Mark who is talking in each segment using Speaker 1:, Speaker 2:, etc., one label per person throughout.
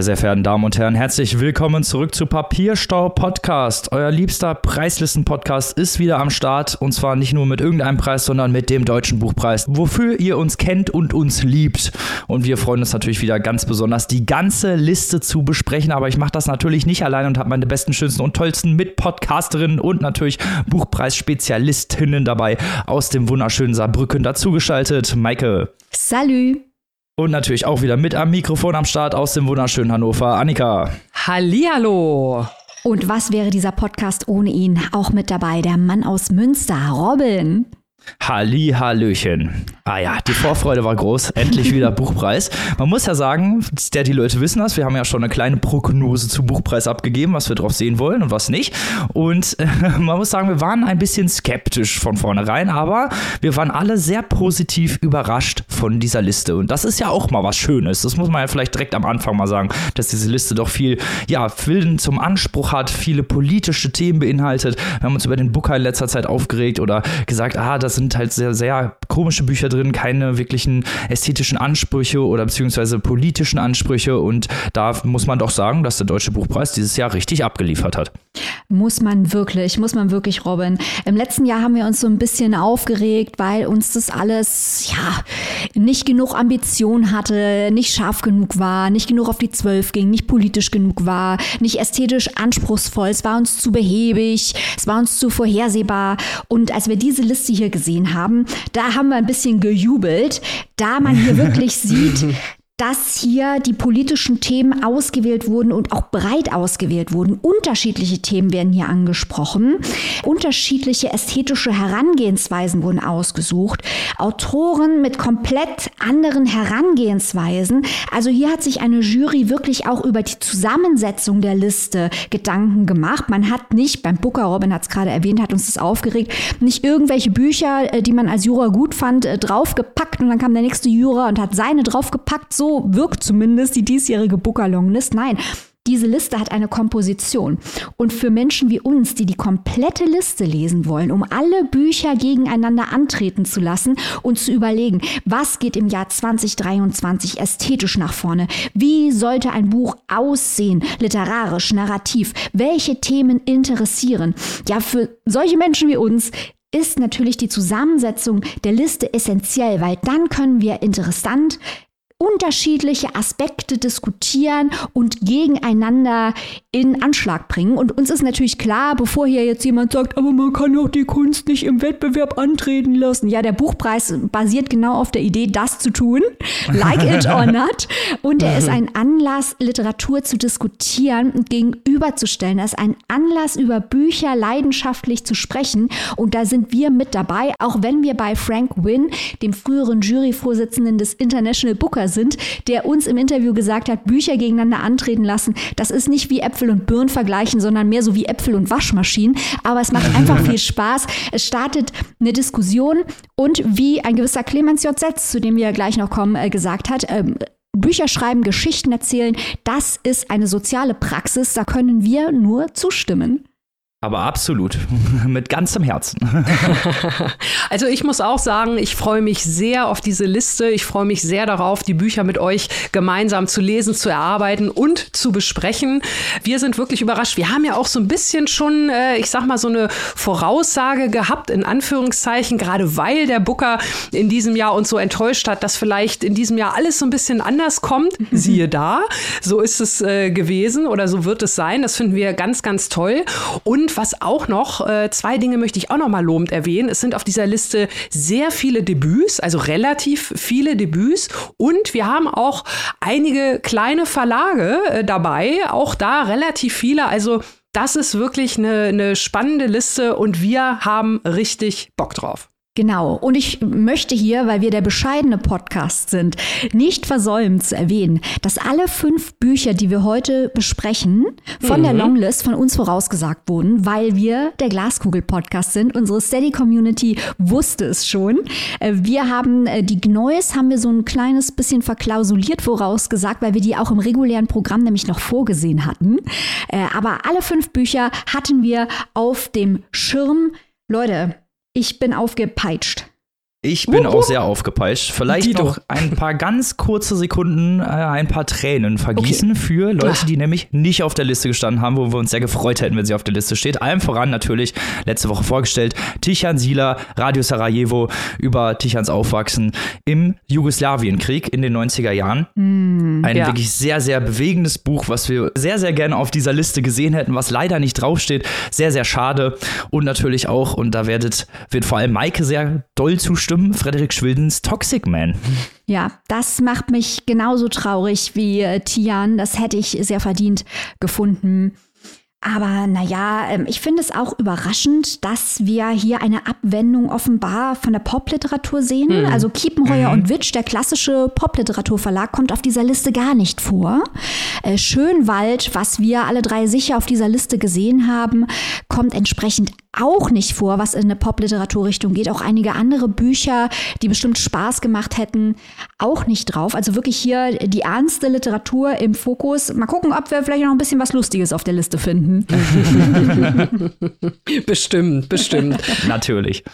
Speaker 1: Meine sehr verehrten Damen und Herren, herzlich willkommen zurück zu Papierstau Podcast. Euer liebster Preislisten-Podcast ist wieder am Start und zwar nicht nur mit irgendeinem Preis, sondern mit dem Deutschen Buchpreis, wofür ihr uns kennt und uns liebt. Und wir freuen uns natürlich wieder ganz besonders, die ganze Liste zu besprechen. Aber ich mache das natürlich nicht allein und habe meine besten, schönsten und tollsten Mitpodcasterinnen und natürlich Buchpreisspezialistinnen dabei aus dem wunderschönen Saarbrücken dazugeschaltet. Maike.
Speaker 2: Salü.
Speaker 1: Und natürlich auch wieder mit am Mikrofon am Start aus dem wunderschönen Hannover, Annika.
Speaker 3: Hallihallo.
Speaker 2: Und was wäre dieser Podcast ohne ihn? Auch mit dabei der Mann aus Münster, Robin.
Speaker 1: Halli, Hallöchen. Ah ja, die Vorfreude war groß. Endlich wieder Buchpreis. Man muss ja sagen, der die Leute wissen das, wir haben ja schon eine kleine Prognose zu Buchpreis abgegeben, was wir drauf sehen wollen und was nicht. Und äh, man muss sagen, wir waren ein bisschen skeptisch von vornherein, aber wir waren alle sehr positiv überrascht von dieser Liste. Und das ist ja auch mal was Schönes. Das muss man ja vielleicht direkt am Anfang mal sagen, dass diese Liste doch viel, ja, Willen zum Anspruch hat, viele politische Themen beinhaltet. Wir haben uns über den Booker in letzter Zeit aufgeregt oder gesagt, ah, das sind halt sehr, sehr komische Bücher drin, keine wirklichen ästhetischen Ansprüche oder beziehungsweise politischen Ansprüche. Und da muss man doch sagen, dass der Deutsche Buchpreis dieses Jahr richtig abgeliefert hat.
Speaker 2: Muss man wirklich, muss man wirklich, Robin. Im letzten Jahr haben wir uns so ein bisschen aufgeregt, weil uns das alles, ja, nicht genug Ambition hatte, nicht scharf genug war, nicht genug auf die Zwölf ging, nicht politisch genug war, nicht ästhetisch anspruchsvoll. Es war uns zu behäbig, es war uns zu vorhersehbar. Und als wir diese Liste hier gesehen haben, da haben wir ein bisschen gejubelt, da man hier wirklich sieht, dass hier die politischen Themen ausgewählt wurden und auch breit ausgewählt wurden. Unterschiedliche Themen werden hier angesprochen. Unterschiedliche ästhetische Herangehensweisen wurden ausgesucht. Autoren mit komplett anderen Herangehensweisen. Also hier hat sich eine Jury wirklich auch über die Zusammensetzung der Liste Gedanken gemacht. Man hat nicht, beim Booker, Robin hat es gerade erwähnt, hat uns das aufgeregt, nicht irgendwelche Bücher, äh, die man als Juror gut fand, äh, draufgepackt und dann kam der nächste Juror und hat seine draufgepackt. So wirkt zumindest die diesjährige Booker Longlist. Nein, diese Liste hat eine Komposition. Und für Menschen wie uns, die die komplette Liste lesen wollen, um alle Bücher gegeneinander antreten zu lassen und zu überlegen, was geht im Jahr 2023 ästhetisch nach vorne? Wie sollte ein Buch aussehen, literarisch, narrativ? Welche Themen interessieren? Ja, für solche Menschen wie uns ist natürlich die Zusammensetzung der Liste essentiell, weil dann können wir interessant, unterschiedliche Aspekte diskutieren und gegeneinander in Anschlag bringen. Und uns ist natürlich klar, bevor hier jetzt jemand sagt, aber man kann auch die Kunst nicht im Wettbewerb antreten lassen. Ja, der Buchpreis basiert genau auf der Idee, das zu tun, like it or not. Und er ist ein Anlass, Literatur zu diskutieren und gegenüberzustellen. Er ist ein Anlass, über Bücher leidenschaftlich zu sprechen. Und da sind wir mit dabei, auch wenn wir bei Frank Wynne, dem früheren Juryvorsitzenden des International Booker sind, der uns im Interview gesagt hat, Bücher gegeneinander antreten lassen. Das ist nicht wie Äpfel und Birnen vergleichen, sondern mehr so wie Äpfel und Waschmaschinen. Aber es macht einfach viel Spaß. Es startet eine Diskussion und wie ein gewisser Clemens J. Setz, zu dem wir gleich noch kommen, äh, gesagt hat, ähm, Bücher schreiben, Geschichten erzählen, das ist eine soziale Praxis, da können wir nur zustimmen.
Speaker 1: Aber absolut, mit ganzem Herzen.
Speaker 3: also ich muss auch sagen, ich freue mich sehr auf diese Liste. Ich freue mich sehr darauf, die Bücher mit euch gemeinsam zu lesen, zu erarbeiten und zu besprechen. Wir sind wirklich überrascht. Wir haben ja auch so ein bisschen schon, äh, ich sag mal, so eine Voraussage gehabt, in Anführungszeichen, gerade weil der Booker in diesem Jahr uns so enttäuscht hat, dass vielleicht in diesem Jahr alles so ein bisschen anders kommt. Siehe da, so ist es äh, gewesen oder so wird es sein. Das finden wir ganz, ganz toll. Und was auch noch, äh, zwei Dinge möchte ich auch noch mal lobend erwähnen. Es sind auf dieser Liste sehr viele Debüts, also relativ viele Debüts. Und wir haben auch einige kleine Verlage äh, dabei, auch da relativ viele. Also das ist wirklich eine, eine spannende Liste und wir haben richtig Bock drauf.
Speaker 2: Genau. Und ich möchte hier, weil wir der bescheidene Podcast sind, nicht versäumen zu erwähnen, dass alle fünf Bücher, die wir heute besprechen, von mhm. der Longlist von uns vorausgesagt wurden, weil wir der Glaskugel-Podcast sind. Unsere Steady-Community wusste es schon. Äh, wir haben äh, die Gneues haben wir so ein kleines bisschen verklausuliert vorausgesagt, weil wir die auch im regulären Programm nämlich noch vorgesehen hatten. Äh, aber alle fünf Bücher hatten wir auf dem Schirm. Leute, ich bin aufgepeitscht.
Speaker 1: Ich bin auch sehr aufgepeitscht. Vielleicht
Speaker 3: Dito.
Speaker 1: noch ein paar ganz kurze Sekunden, äh, ein paar Tränen vergießen für Leute, die nämlich nicht auf der Liste gestanden haben, wo wir uns sehr gefreut hätten, wenn sie auf der Liste steht. Allem voran natürlich letzte Woche vorgestellt Tichan Sila, Radio Sarajevo über Tichans Aufwachsen im Jugoslawienkrieg in den 90er Jahren. ein
Speaker 3: ja.
Speaker 1: wirklich sehr, sehr bewegendes Buch, was wir sehr, sehr gerne auf dieser Liste gesehen hätten, was leider nicht draufsteht. Sehr, sehr schade. Und natürlich auch, und da werdet, wird vor allem Maike sehr doll zustimmen, Frederik Schwildens Toxic Man.
Speaker 2: Ja, das macht mich genauso traurig wie äh, Tian. Das hätte ich sehr verdient gefunden. Aber naja, ähm, ich finde es auch überraschend, dass wir hier eine Abwendung offenbar von der Popliteratur sehen. Also Kiepenheuer und Witsch, der klassische Popliteraturverlag, kommt auf dieser Liste gar nicht vor. Äh, Schönwald, was wir alle drei sicher auf dieser Liste gesehen haben, kommt entsprechend auch nicht vor, was in eine Popliteraturrichtung geht. Auch einige andere Bücher, die bestimmt Spaß gemacht hätten, auch nicht drauf. Also wirklich hier die ernste Literatur im Fokus. Mal gucken, ob wir vielleicht noch ein bisschen was Lustiges auf der Liste finden.
Speaker 3: Bestimmt, bestimmt.
Speaker 1: Natürlich.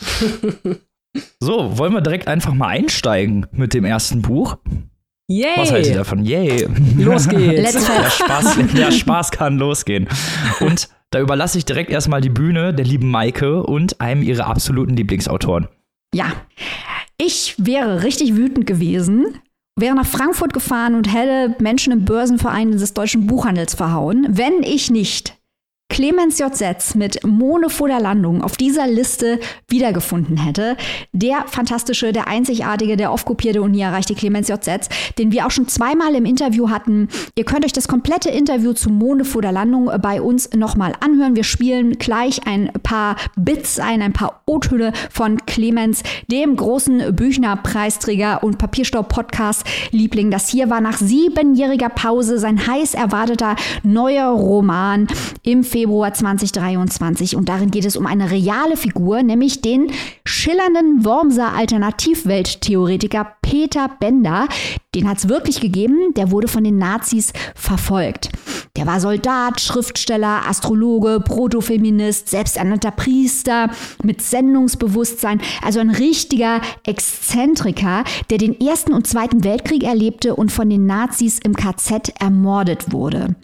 Speaker 1: So, wollen wir direkt einfach mal einsteigen mit dem ersten Buch?
Speaker 3: Yay!
Speaker 1: Was haltet ihr davon? Yay!
Speaker 3: Los geht's.
Speaker 2: Let's
Speaker 1: Der Spaß, der Spaß kann losgehen. Und da überlasse ich direkt erstmal die Bühne der lieben Maike und einem ihrer absoluten Lieblingsautoren.
Speaker 2: Ja, ich wäre richtig wütend gewesen, wäre nach Frankfurt gefahren und hätte Menschen im Börsenverein des deutschen Buchhandels verhauen, wenn ich nicht Clemens J. Setz mit Mone vor der Landung auf dieser Liste wiedergefunden hätte. Der fantastische, der einzigartige, der oft kopierte und nie erreichte Clemens J. Setz, den wir auch schon zweimal im Interview hatten. Ihr könnt euch das komplette Interview zu Monde vor der Landung bei uns nochmal anhören. Wir spielen gleich ein paar Bits ein, ein paar O-Töne von Clemens, dem großen Büchner-Preisträger und Papierstau-Podcast-Liebling. Das hier war nach siebenjähriger Pause sein heiß erwarteter neuer Roman im Februar 2023. Und darin geht es um eine reale Figur, nämlich den schillernden Wormser Alternativwelttheoretiker Peter Bender. Den hat es wirklich gegeben. Der wurde von den Nazis verfolgt. Der war Soldat, Schriftsteller, Astrologe, Protofeminist, selbsternannter Priester mit Sendungsbewusstsein. Also ein richtiger Exzentriker, der den Ersten und Zweiten Weltkrieg erlebte und von den Nazis im KZ ermordet wurde.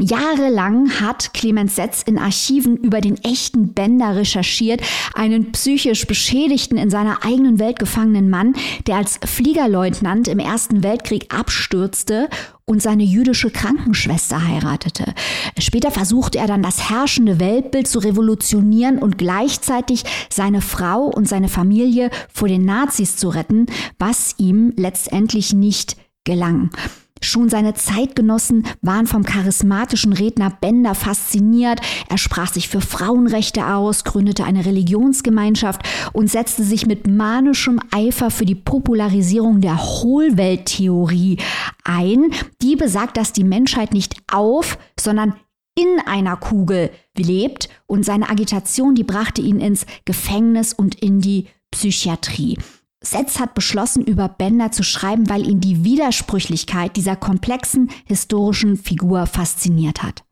Speaker 2: Jahrelang hat Clemens Setz in Archiven über den echten Bender recherchiert, einen psychisch beschädigten, in seiner eigenen Welt gefangenen Mann, der als Fliegerleutnant im Ersten Weltkrieg abstürzte und seine jüdische Krankenschwester heiratete. Später versuchte er dann das herrschende Weltbild zu revolutionieren und gleichzeitig seine Frau und seine Familie vor den Nazis zu retten, was ihm letztendlich nicht gelang. Schon seine Zeitgenossen waren vom charismatischen Redner Bender fasziniert. Er sprach sich für Frauenrechte aus, gründete eine Religionsgemeinschaft und setzte sich mit manischem Eifer für die Popularisierung der Hohlwelttheorie ein, die besagt, dass die Menschheit nicht auf, sondern in einer Kugel lebt und seine Agitation, die brachte ihn ins Gefängnis und in die Psychiatrie. Setz hat beschlossen, über Bender zu schreiben, weil ihn die Widersprüchlichkeit dieser komplexen historischen Figur fasziniert hat.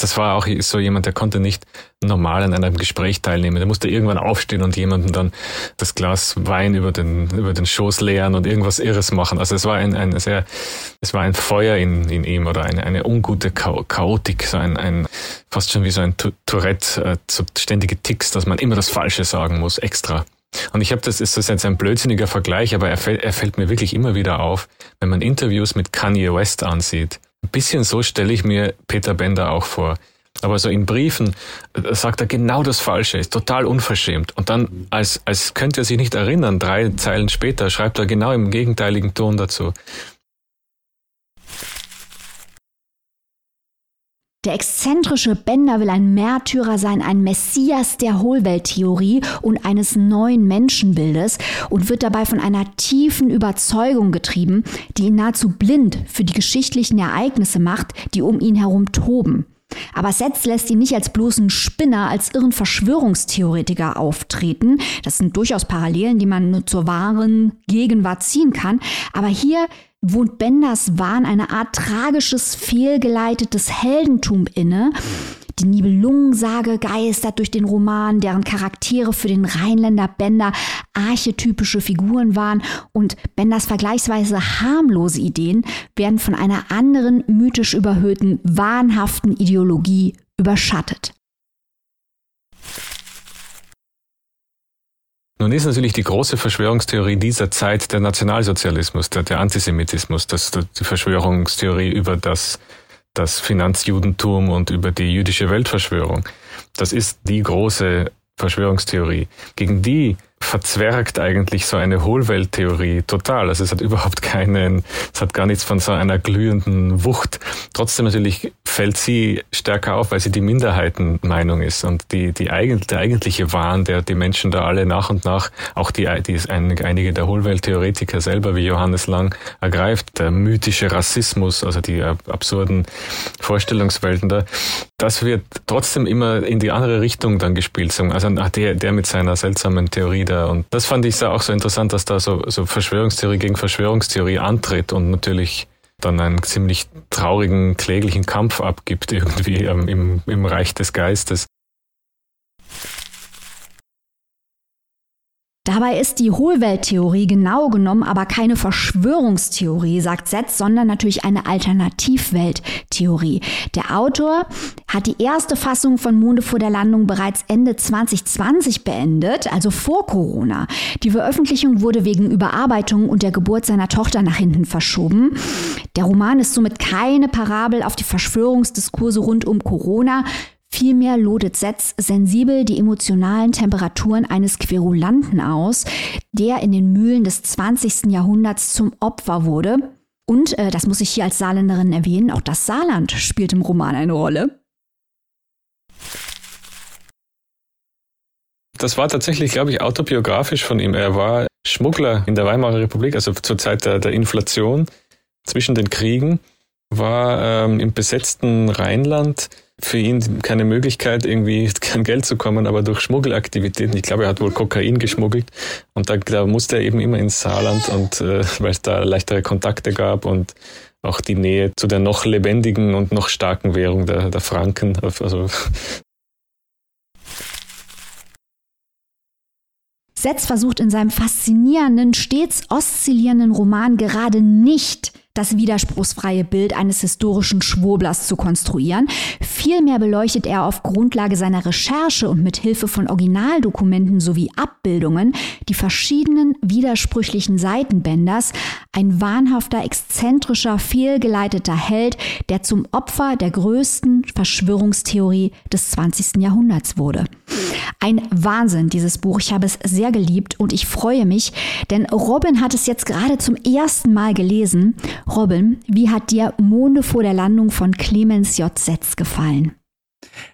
Speaker 4: Das war auch so jemand, der konnte nicht normal an einem Gespräch teilnehmen. Der musste irgendwann aufstehen und jemandem dann das Glas Wein über den, über den Schoß leeren und irgendwas Irres machen. Also es war ein, ein sehr, es war ein Feuer in, in ihm oder eine, eine ungute Chao- Chaotik, so ein, ein, fast schon wie so ein Tourette, äh, so ständige Ticks, dass man immer das Falsche sagen muss, extra. Und ich habe das ist das jetzt ein blödsinniger Vergleich, aber er fällt, er fällt mir wirklich immer wieder auf, wenn man Interviews mit Kanye West ansieht. Ein bisschen so stelle ich mir Peter Bender auch vor. Aber so in Briefen äh, sagt er genau das Falsche, ist total unverschämt. Und dann, als, als könnte er sich nicht erinnern, drei Zeilen später schreibt er genau im gegenteiligen Ton dazu.
Speaker 2: Der exzentrische Bender will ein Märtyrer sein, ein Messias der Hohlwelttheorie und eines neuen Menschenbildes und wird dabei von einer tiefen Überzeugung getrieben, die ihn nahezu blind für die geschichtlichen Ereignisse macht, die um ihn herum toben. Aber Setz lässt ihn nicht als bloßen Spinner, als irren Verschwörungstheoretiker auftreten. Das sind durchaus Parallelen, die man nur zur wahren Gegenwart ziehen kann. Aber hier wohnt Benders Wahn eine Art tragisches, fehlgeleitetes Heldentum inne. Die Nibelungensage geistert durch den Roman, deren Charaktere für den Rheinländer Bender archetypische Figuren waren und Benders vergleichsweise harmlose Ideen werden von einer anderen mythisch überhöhten, wahnhaften Ideologie überschattet.
Speaker 4: Nun ist natürlich die große Verschwörungstheorie dieser Zeit der Nationalsozialismus, der, der Antisemitismus, das, die Verschwörungstheorie über das, das Finanzjudentum und über die jüdische Weltverschwörung. Das ist die große Verschwörungstheorie. Gegen die verzwergt eigentlich so eine Hohlwelttheorie total. Also es hat überhaupt keinen, es hat gar nichts von so einer glühenden Wucht. Trotzdem natürlich fällt sie stärker auf, weil sie die Minderheitenmeinung ist und die, die eigentlich, der eigentliche Wahn, der die Menschen da alle nach und nach, auch die, die einige der Hohlwelttheoretiker selber wie Johannes Lang ergreift, der mythische Rassismus, also die absurden Vorstellungswelten da, das wird trotzdem immer in die andere Richtung dann gespielt. Also der, der mit seiner seltsamen Theorie wieder. Und das fand ich auch so interessant, dass da so, so Verschwörungstheorie gegen Verschwörungstheorie antritt und natürlich dann einen ziemlich traurigen, kläglichen Kampf abgibt irgendwie ähm, im, im Reich des Geistes.
Speaker 2: Dabei ist die Hohlwelttheorie genau genommen aber keine Verschwörungstheorie, sagt Setz, sondern natürlich eine Alternativwelttheorie. Der Autor hat die erste Fassung von Monde vor der Landung bereits Ende 2020 beendet, also vor Corona. Die Veröffentlichung wurde wegen Überarbeitung und der Geburt seiner Tochter nach hinten verschoben. Der Roman ist somit keine Parabel auf die Verschwörungsdiskurse rund um Corona, Vielmehr lodet Setz sensibel die emotionalen Temperaturen eines Querulanten aus, der in den Mühlen des 20. Jahrhunderts zum Opfer wurde. Und, äh, das muss ich hier als Saarländerin erwähnen, auch das Saarland spielt im Roman eine Rolle.
Speaker 4: Das war tatsächlich, glaube ich, autobiografisch von ihm. Er war Schmuggler in der Weimarer Republik, also zur Zeit der, der Inflation zwischen den Kriegen, war ähm, im besetzten Rheinland für ihn keine Möglichkeit, irgendwie kein Geld zu kommen, aber durch Schmuggelaktivitäten. Ich glaube, er hat wohl Kokain geschmuggelt und da, da musste er eben immer ins Saarland und äh, weil es da leichtere Kontakte gab und auch die Nähe zu der noch lebendigen und noch starken Währung der, der Franken. Also
Speaker 2: Setz versucht in seinem faszinierenden, stets oszillierenden Roman gerade nicht das widerspruchsfreie Bild eines historischen Schwurblers zu konstruieren. Vielmehr beleuchtet er auf Grundlage seiner Recherche und mit Hilfe von Originaldokumenten sowie Abbildungen die verschiedenen widersprüchlichen Seitenbänders, ein wahnhafter, exzentrischer, fehlgeleiteter Held, der zum Opfer der größten Verschwörungstheorie des 20. Jahrhunderts wurde. Ein Wahnsinn, dieses Buch. Ich habe es sehr geliebt und ich freue mich, denn Robin hat es jetzt gerade zum ersten Mal gelesen. Robin, wie hat dir Monde vor der Landung von Clemens J. Setz gefallen?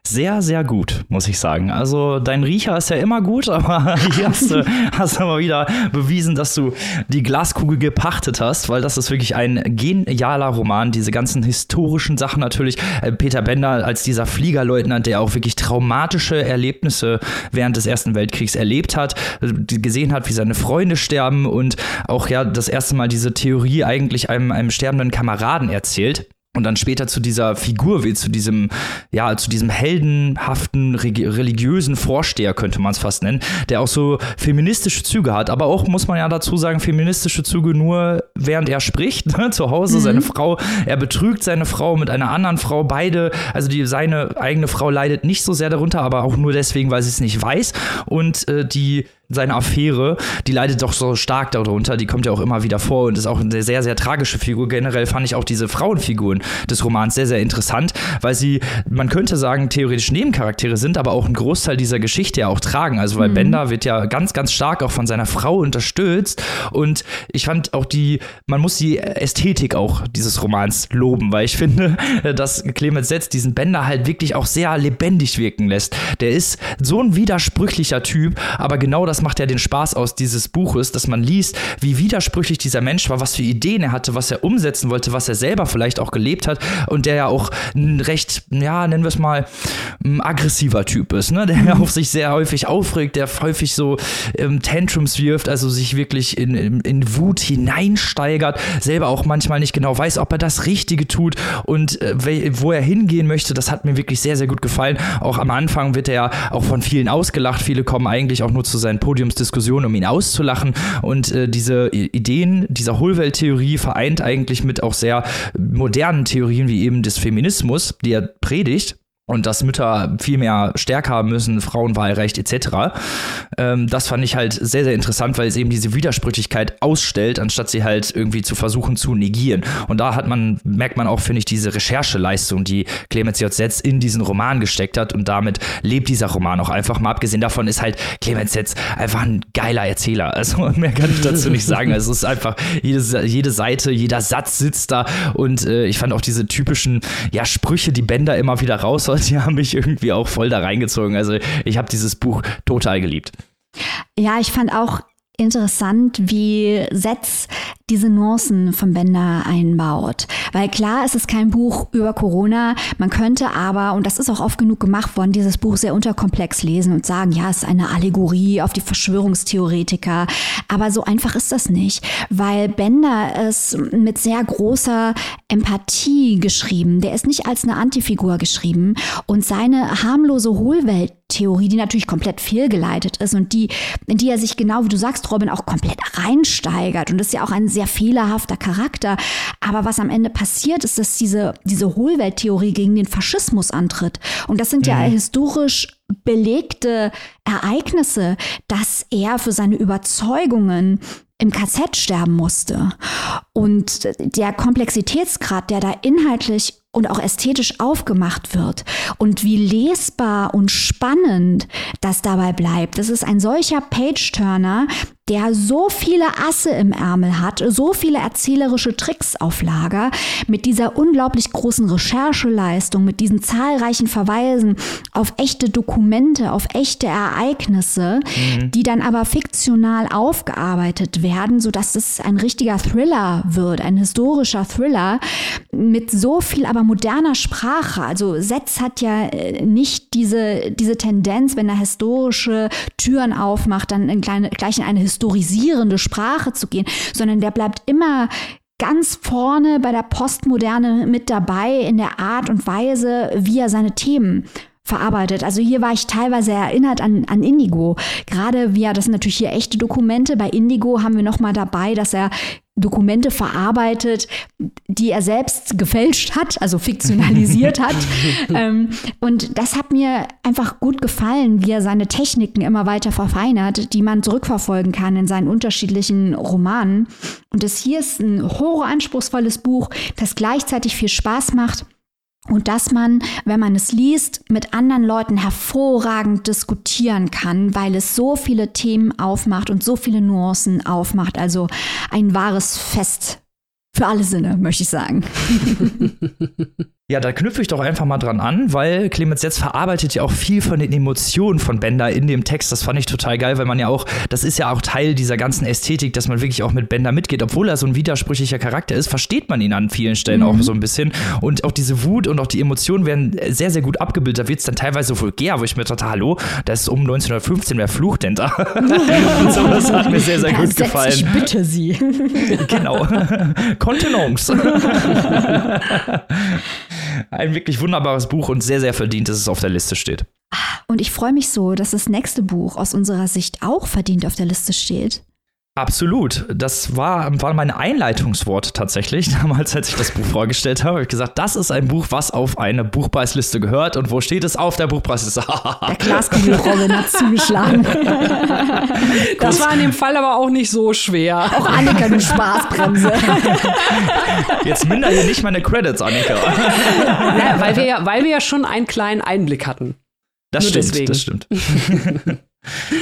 Speaker 1: Sehr, sehr gut, muss ich sagen. Also dein Riecher ist ja immer gut, aber hier hast du, hast du mal wieder bewiesen, dass du die Glaskugel gepachtet hast, weil das ist wirklich ein genialer Roman. Diese ganzen historischen Sachen natürlich. Äh, Peter Bender als dieser Fliegerleutnant, der auch wirklich traumatische Erlebnisse während des Ersten Weltkriegs erlebt hat, gesehen hat, wie seine Freunde sterben und auch ja das erste Mal diese Theorie eigentlich einem, einem sterbenden Kameraden erzählt und dann später zu dieser Figur wie zu diesem, ja, zu diesem heldenhaften, religiösen Vorsteher, könnte man es fast nennen, der auch so feministische Züge hat, aber auch, muss man ja dazu sagen, feministische Züge nur, während er spricht, ne, zu Hause, mhm. seine Frau, er betrügt seine Frau mit einer anderen Frau, beide, also die, seine eigene Frau leidet nicht so sehr darunter, aber auch nur deswegen, weil sie es nicht weiß. Und äh, die seine Affäre, die leidet doch so stark darunter. Die kommt ja auch immer wieder vor und ist auch eine sehr, sehr tragische Figur. Generell fand ich auch diese Frauenfiguren des Romans sehr, sehr interessant, weil sie, man könnte sagen, theoretisch Nebencharaktere sind, aber auch einen Großteil dieser Geschichte ja auch tragen. Also, weil mhm. Bender wird ja ganz, ganz stark auch von seiner Frau unterstützt. Und ich fand auch die, man muss die Ästhetik auch dieses Romans loben, weil ich finde, dass Clemens Setz diesen Bender halt wirklich auch sehr lebendig wirken lässt. Der ist so ein widersprüchlicher Typ, aber genau das das macht ja den Spaß aus dieses Buches, dass man liest, wie widersprüchlich dieser Mensch war, was für Ideen er hatte, was er umsetzen wollte, was er selber vielleicht auch gelebt hat und der ja auch ein recht, ja, nennen wir es mal, aggressiver Typ ist, ne? der ja auf sich sehr häufig aufregt, der häufig so ähm, Tantrums wirft, also sich wirklich in, in, in Wut hineinsteigert, selber auch manchmal nicht genau weiß, ob er das Richtige tut und äh, wo er hingehen möchte. Das hat mir wirklich sehr, sehr gut gefallen. Auch am Anfang wird er ja auch von vielen ausgelacht. Viele kommen eigentlich auch nur zu seinen Podiumsdiskussionen, um ihn auszulachen. Und äh, diese Ideen dieser Hohlwelttheorie vereint eigentlich mit auch sehr modernen Theorien wie eben des Feminismus, die er predigt und dass Mütter viel mehr stärker haben müssen, Frauenwahlrecht etc. Ähm, das fand ich halt sehr, sehr interessant, weil es eben diese Widersprüchlichkeit ausstellt, anstatt sie halt irgendwie zu versuchen zu negieren. Und da hat man, merkt man auch, finde ich, diese Rechercheleistung, die Clemens J. Setz in diesen Roman gesteckt hat und damit lebt dieser Roman auch einfach. Mal abgesehen davon ist halt Clemens Setz einfach ein geiler Erzähler. Also mehr kann ich dazu nicht sagen. Also es ist einfach, jede, jede Seite, jeder Satz sitzt da und äh, ich fand auch diese typischen, ja, Sprüche, die Bender immer wieder raus die haben mich irgendwie auch voll da reingezogen. Also ich habe dieses Buch total geliebt.
Speaker 2: Ja, ich fand auch interessant, wie Setz diese Nuancen von Bender einbaut. Weil klar, es ist kein Buch über Corona. Man könnte aber, und das ist auch oft genug gemacht worden, dieses Buch sehr unterkomplex lesen und sagen, ja, es ist eine Allegorie auf die Verschwörungstheoretiker. Aber so einfach ist das nicht, weil Bender es mit sehr großer Empathie geschrieben. Der ist nicht als eine Antifigur geschrieben und seine harmlose Hohlwelt Theorie, die natürlich komplett fehlgeleitet ist und die, in die er sich genau wie du sagst, Robin, auch komplett reinsteigert. Und das ist ja auch ein sehr fehlerhafter Charakter. Aber was am Ende passiert, ist, dass diese, diese Hohlwelttheorie gegen den Faschismus antritt. Und das sind mhm. ja historisch belegte Ereignisse, dass er für seine Überzeugungen im KZ sterben musste. Und der Komplexitätsgrad, der da inhaltlich und auch ästhetisch aufgemacht wird und wie lesbar und spannend das dabei bleibt. Das ist ein solcher Page-Turner, der so viele Asse im Ärmel hat, so viele erzählerische Tricks auf Lager, mit dieser unglaublich großen Rechercheleistung, mit diesen zahlreichen Verweisen auf echte Dokumente, auf echte Ereignisse, mhm. die dann aber fiktional aufgearbeitet werden, sodass es ein richtiger Thriller wird, ein historischer Thriller mit so viel aber moderner Sprache. Also Setz hat ja äh, nicht diese, diese Tendenz, wenn er historische Türen aufmacht, dann in kleine, gleich in eine historisierende Sprache zu gehen, sondern der bleibt immer ganz vorne bei der Postmoderne mit dabei in der Art und Weise, wie er seine Themen verarbeitet. Also hier war ich teilweise erinnert an, an Indigo. Gerade wie er, das sind natürlich hier echte Dokumente. Bei Indigo haben wir nochmal dabei, dass er Dokumente verarbeitet, die er selbst gefälscht hat, also fiktionalisiert hat. ähm, und das hat mir einfach gut gefallen, wie er seine Techniken immer weiter verfeinert, die man zurückverfolgen kann in seinen unterschiedlichen Romanen. Und das hier ist ein hoch Buch, das gleichzeitig viel Spaß macht und dass man, wenn man es liest, mit anderen Leuten hervorragend diskutieren kann, weil es so viele Themen aufmacht und so viele Nuancen aufmacht. Also ein wahres Fest für alle Sinne, möchte ich sagen.
Speaker 1: Ja, da knüpfe ich doch einfach mal dran an, weil Clemens Setz verarbeitet ja auch viel von den Emotionen von Bender in dem Text. Das fand ich total geil, weil man ja auch, das ist ja auch Teil dieser ganzen Ästhetik, dass man wirklich auch mit Bender mitgeht. Obwohl er so ein widersprüchlicher Charakter ist, versteht man ihn an vielen Stellen mhm. auch so ein bisschen. Und auch diese Wut und auch die Emotionen werden sehr, sehr gut abgebildet. Da wird es dann teilweise vulgär, wo ich mir dachte, hallo, das ist um 1915, wer flucht denn da? und so, das hat mir sehr, sehr ja, gut gefallen. Ich
Speaker 2: bitte Sie.
Speaker 1: genau. Kontenance. Ein wirklich wunderbares Buch und sehr, sehr verdient, dass es auf der Liste steht.
Speaker 2: Und ich freue mich so, dass das nächste Buch aus unserer Sicht auch verdient auf der Liste steht.
Speaker 1: Absolut. Das war, war mein Einleitungswort tatsächlich. Damals, als ich das Buch vorgestellt habe, habe ich gesagt, das ist ein Buch, was auf eine Buchpreisliste gehört. Und wo steht es auf der Buchpreisliste?
Speaker 2: der Glaskugel-Robin hat zugeschlagen.
Speaker 3: das war in dem Fall aber auch nicht so schwer.
Speaker 2: Auch Annika, du Spaßbremse.
Speaker 1: Jetzt minder hier nicht meine Credits, Annika.
Speaker 3: Ja, weil, wir ja, weil wir ja schon einen kleinen Einblick hatten.
Speaker 1: Das Nur stimmt, deswegen. das stimmt.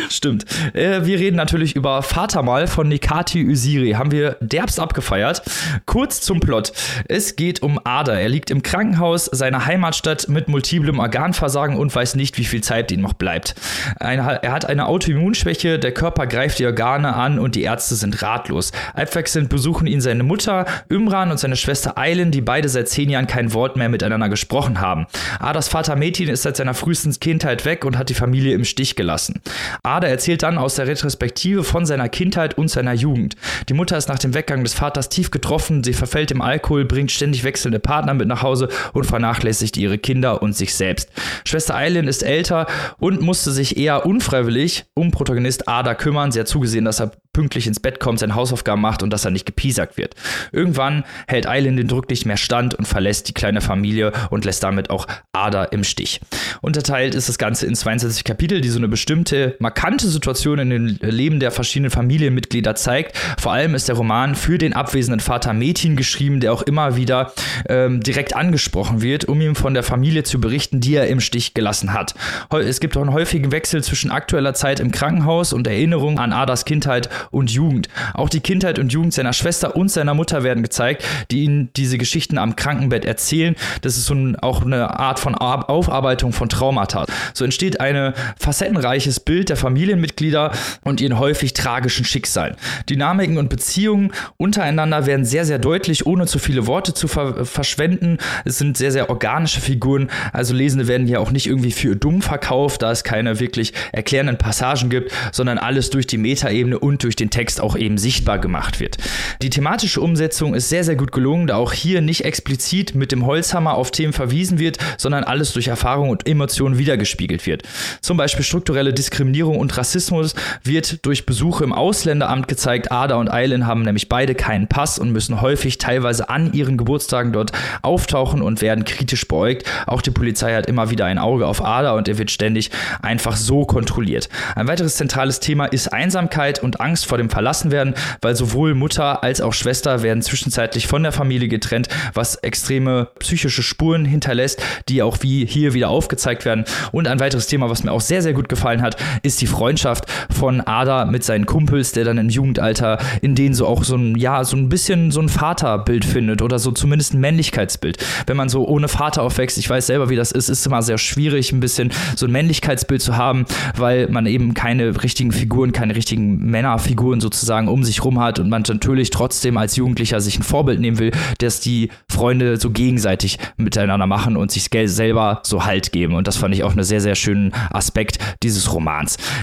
Speaker 1: Stimmt. Äh, wir reden natürlich über Vatermal von Nikati Usiri. Haben wir derbst abgefeiert. Kurz zum Plot. Es geht um Ada. Er liegt im Krankenhaus seiner Heimatstadt mit multiplem Organversagen und weiß nicht, wie viel Zeit ihm noch bleibt. Eine, er hat eine Autoimmunschwäche, der Körper greift die Organe an und die Ärzte sind ratlos. Abwechselnd besuchen ihn seine Mutter, Imran und seine Schwester Eilen, die beide seit zehn Jahren kein Wort mehr miteinander gesprochen haben. Adas Vater Metin ist seit seiner frühesten Kindheit weg und hat die Familie im Stich gelassen. Ada erzählt dann aus der Retrospektive von seiner Kindheit und seiner Jugend. Die Mutter ist nach dem Weggang des Vaters tief getroffen, sie verfällt im Alkohol, bringt ständig wechselnde Partner mit nach Hause und vernachlässigt ihre Kinder und sich selbst. Schwester Eileen ist älter und musste sich eher unfreiwillig um Protagonist Ada kümmern. Sie hat zugesehen, dass er pünktlich ins Bett kommt, seine Hausaufgaben macht und dass er nicht gepiesackt wird. Irgendwann hält Eileen den Druck nicht mehr stand und verlässt die kleine Familie und lässt damit auch Ada im Stich. Unterteilt ist das Ganze in 22 Kapitel, die so eine bestimmte markante Situation in den Leben der verschiedenen Familienmitglieder zeigt. Vor allem ist der Roman für den abwesenden Vater Metin geschrieben, der auch immer wieder ähm, direkt angesprochen wird, um ihm von der Familie zu berichten, die er im Stich gelassen hat. Es gibt auch einen häufigen Wechsel zwischen aktueller Zeit im Krankenhaus und Erinnerung an Adas Kindheit und Jugend. Auch die Kindheit und Jugend seiner Schwester und seiner Mutter werden gezeigt, die ihn diese Geschichten am Krankenbett erzählen. Das ist so ein, auch eine Art von Aufarbeitung von Traumata. So entsteht ein facettenreiches Bild der Familienmitglieder und ihren häufig tragischen Schicksalen. Dynamiken und Beziehungen untereinander werden sehr, sehr deutlich, ohne zu viele Worte zu ver verschwenden. Es sind sehr, sehr organische Figuren. Also Lesende werden hier auch nicht irgendwie für dumm verkauft, da es keine wirklich erklärenden Passagen gibt, sondern alles durch die Metaebene und durch den Text auch eben sichtbar gemacht wird. Die thematische Umsetzung ist sehr, sehr gut gelungen, da auch hier nicht explizit mit dem Holzhammer auf Themen verwiesen wird, sondern alles durch Erfahrung und Emotionen wiedergespiegelt wird. Zum Beispiel strukturelle Diskriminierung und Rassismus wird durch Besuche im Ausländeramt gezeigt. Ada und Eilen haben nämlich beide keinen Pass und müssen häufig teilweise an ihren Geburtstagen dort auftauchen und werden kritisch beäugt. Auch die Polizei hat immer wieder ein Auge auf Ada und er wird ständig einfach so kontrolliert. Ein weiteres zentrales Thema ist Einsamkeit und Angst vor dem Verlassenwerden, weil sowohl Mutter als auch Schwester werden zwischenzeitlich von der Familie getrennt, was extreme psychische Spuren hinterlässt, die auch wie hier wieder aufgezeigt werden. Und ein weiteres Thema, was mir auch sehr, sehr gut gefallen hat, ist die Freundschaft von Ada mit seinen Kumpels, der dann im Jugendalter in denen so auch so ein, ja, so ein bisschen so ein Vaterbild findet oder so zumindest ein Männlichkeitsbild. Wenn man so ohne Vater aufwächst, ich weiß selber, wie das ist, ist immer sehr schwierig, ein bisschen so ein Männlichkeitsbild zu haben, weil man eben keine richtigen Figuren, keine richtigen Männerfiguren sozusagen um sich rum hat und man natürlich trotzdem als Jugendlicher sich ein Vorbild nehmen will, dass die Freunde so gegenseitig miteinander machen und sich selber so Halt geben. Und das fand ich auch einen sehr, sehr schönen Aspekt dieses Romans.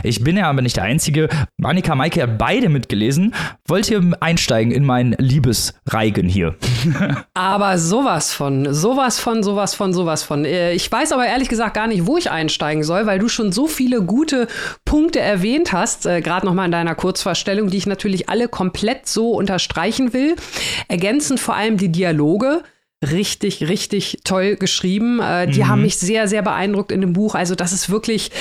Speaker 1: Ich bin ja aber nicht der Einzige. Annika Maike hat beide mitgelesen. Wollt ihr einsteigen in meinen Liebesreigen hier?
Speaker 3: aber sowas von, sowas von, sowas von, sowas von. Äh, ich weiß aber ehrlich gesagt gar nicht, wo ich einsteigen soll, weil du schon so viele gute Punkte erwähnt hast, äh, gerade nochmal in deiner Kurzvorstellung, die ich natürlich alle komplett so unterstreichen will. Ergänzend vor allem die Dialoge richtig, richtig toll geschrieben. Äh, die mhm. haben mich sehr, sehr beeindruckt in dem Buch. Also das ist wirklich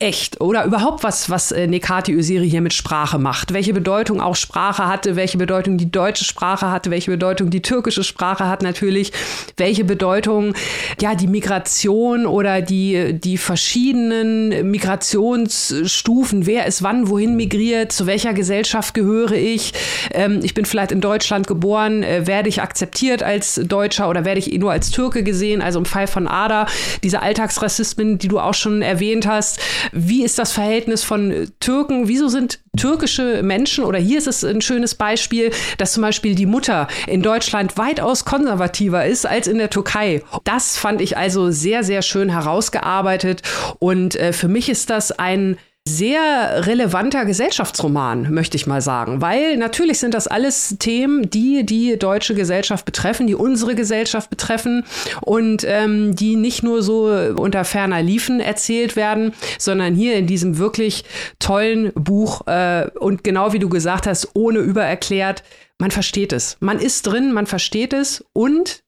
Speaker 3: echt oder? Überhaupt was, was äh, Nekati Öziri hier mit Sprache macht. Welche Bedeutung auch Sprache hatte, welche Bedeutung die deutsche Sprache hatte, welche Bedeutung die türkische Sprache hat natürlich, welche Bedeutung ja die Migration oder die, die verschiedenen Migrationsstufen, wer ist wann wohin migriert, zu welcher Gesellschaft gehöre ich, ähm, ich bin vielleicht in Deutschland geboren, äh, werde ich akzeptiert als Deutscher oder werde ich nur als Türke gesehen, also im Fall von Ada, diese Alltagsrassismen, die du auch schon erwähnt hast, wie ist das Verhältnis von Türken? Wieso sind türkische Menschen oder hier ist es ein schönes Beispiel, dass zum Beispiel die Mutter in Deutschland weitaus konservativer ist als in der Türkei. Das fand ich also sehr, sehr schön herausgearbeitet und äh, für mich ist das ein sehr relevanter Gesellschaftsroman, möchte ich mal sagen. Weil natürlich sind das alles Themen, die die deutsche Gesellschaft betreffen, die unsere Gesellschaft betreffen und ähm, die nicht nur so unter ferner Liefen erzählt werden, sondern hier in diesem wirklich tollen Buch äh, und genau wie du gesagt hast, ohne übererklärt, man versteht es. Man ist drin, man versteht es und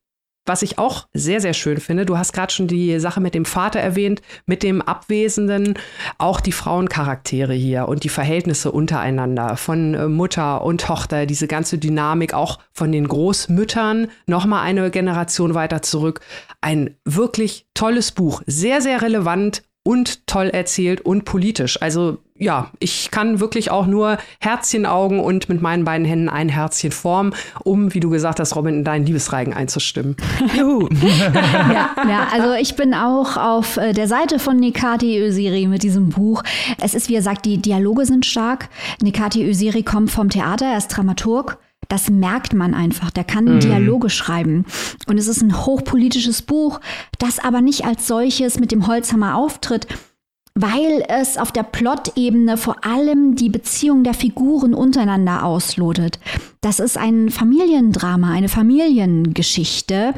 Speaker 3: was ich auch sehr, sehr schön finde, du hast gerade schon die Sache mit dem Vater erwähnt, mit dem Abwesenden, auch die Frauencharaktere hier und die Verhältnisse untereinander von äh, Mutter und Tochter, diese ganze Dynamik auch von den Großmüttern, nochmal eine Generation weiter zurück. Ein wirklich tolles Buch, sehr, sehr relevant, und toll erzählt und politisch. Also ja, ich kann wirklich auch nur Herzchenaugen und mit meinen beiden Händen ein Herzchen formen, um, wie du gesagt hast, Robin, in deinen Liebesreigen einzustimmen.
Speaker 2: Juhu. ja, ja, also ich bin auch auf äh, der Seite von Nikati Öziri mit diesem Buch. Es ist, wie er sagt, die Dialoge sind stark. Nikati Öziri kommt vom Theater, er ist Dramaturg. Das merkt man einfach. Der kann mhm. Dialoge schreiben. Und es ist ein hochpolitisches Buch, das aber nicht als solches mit dem Holzhammer auftritt, weil es auf der Plot-Ebene vor allem die Beziehung der Figuren untereinander auslotet. Das ist ein Familiendrama, eine Familiengeschichte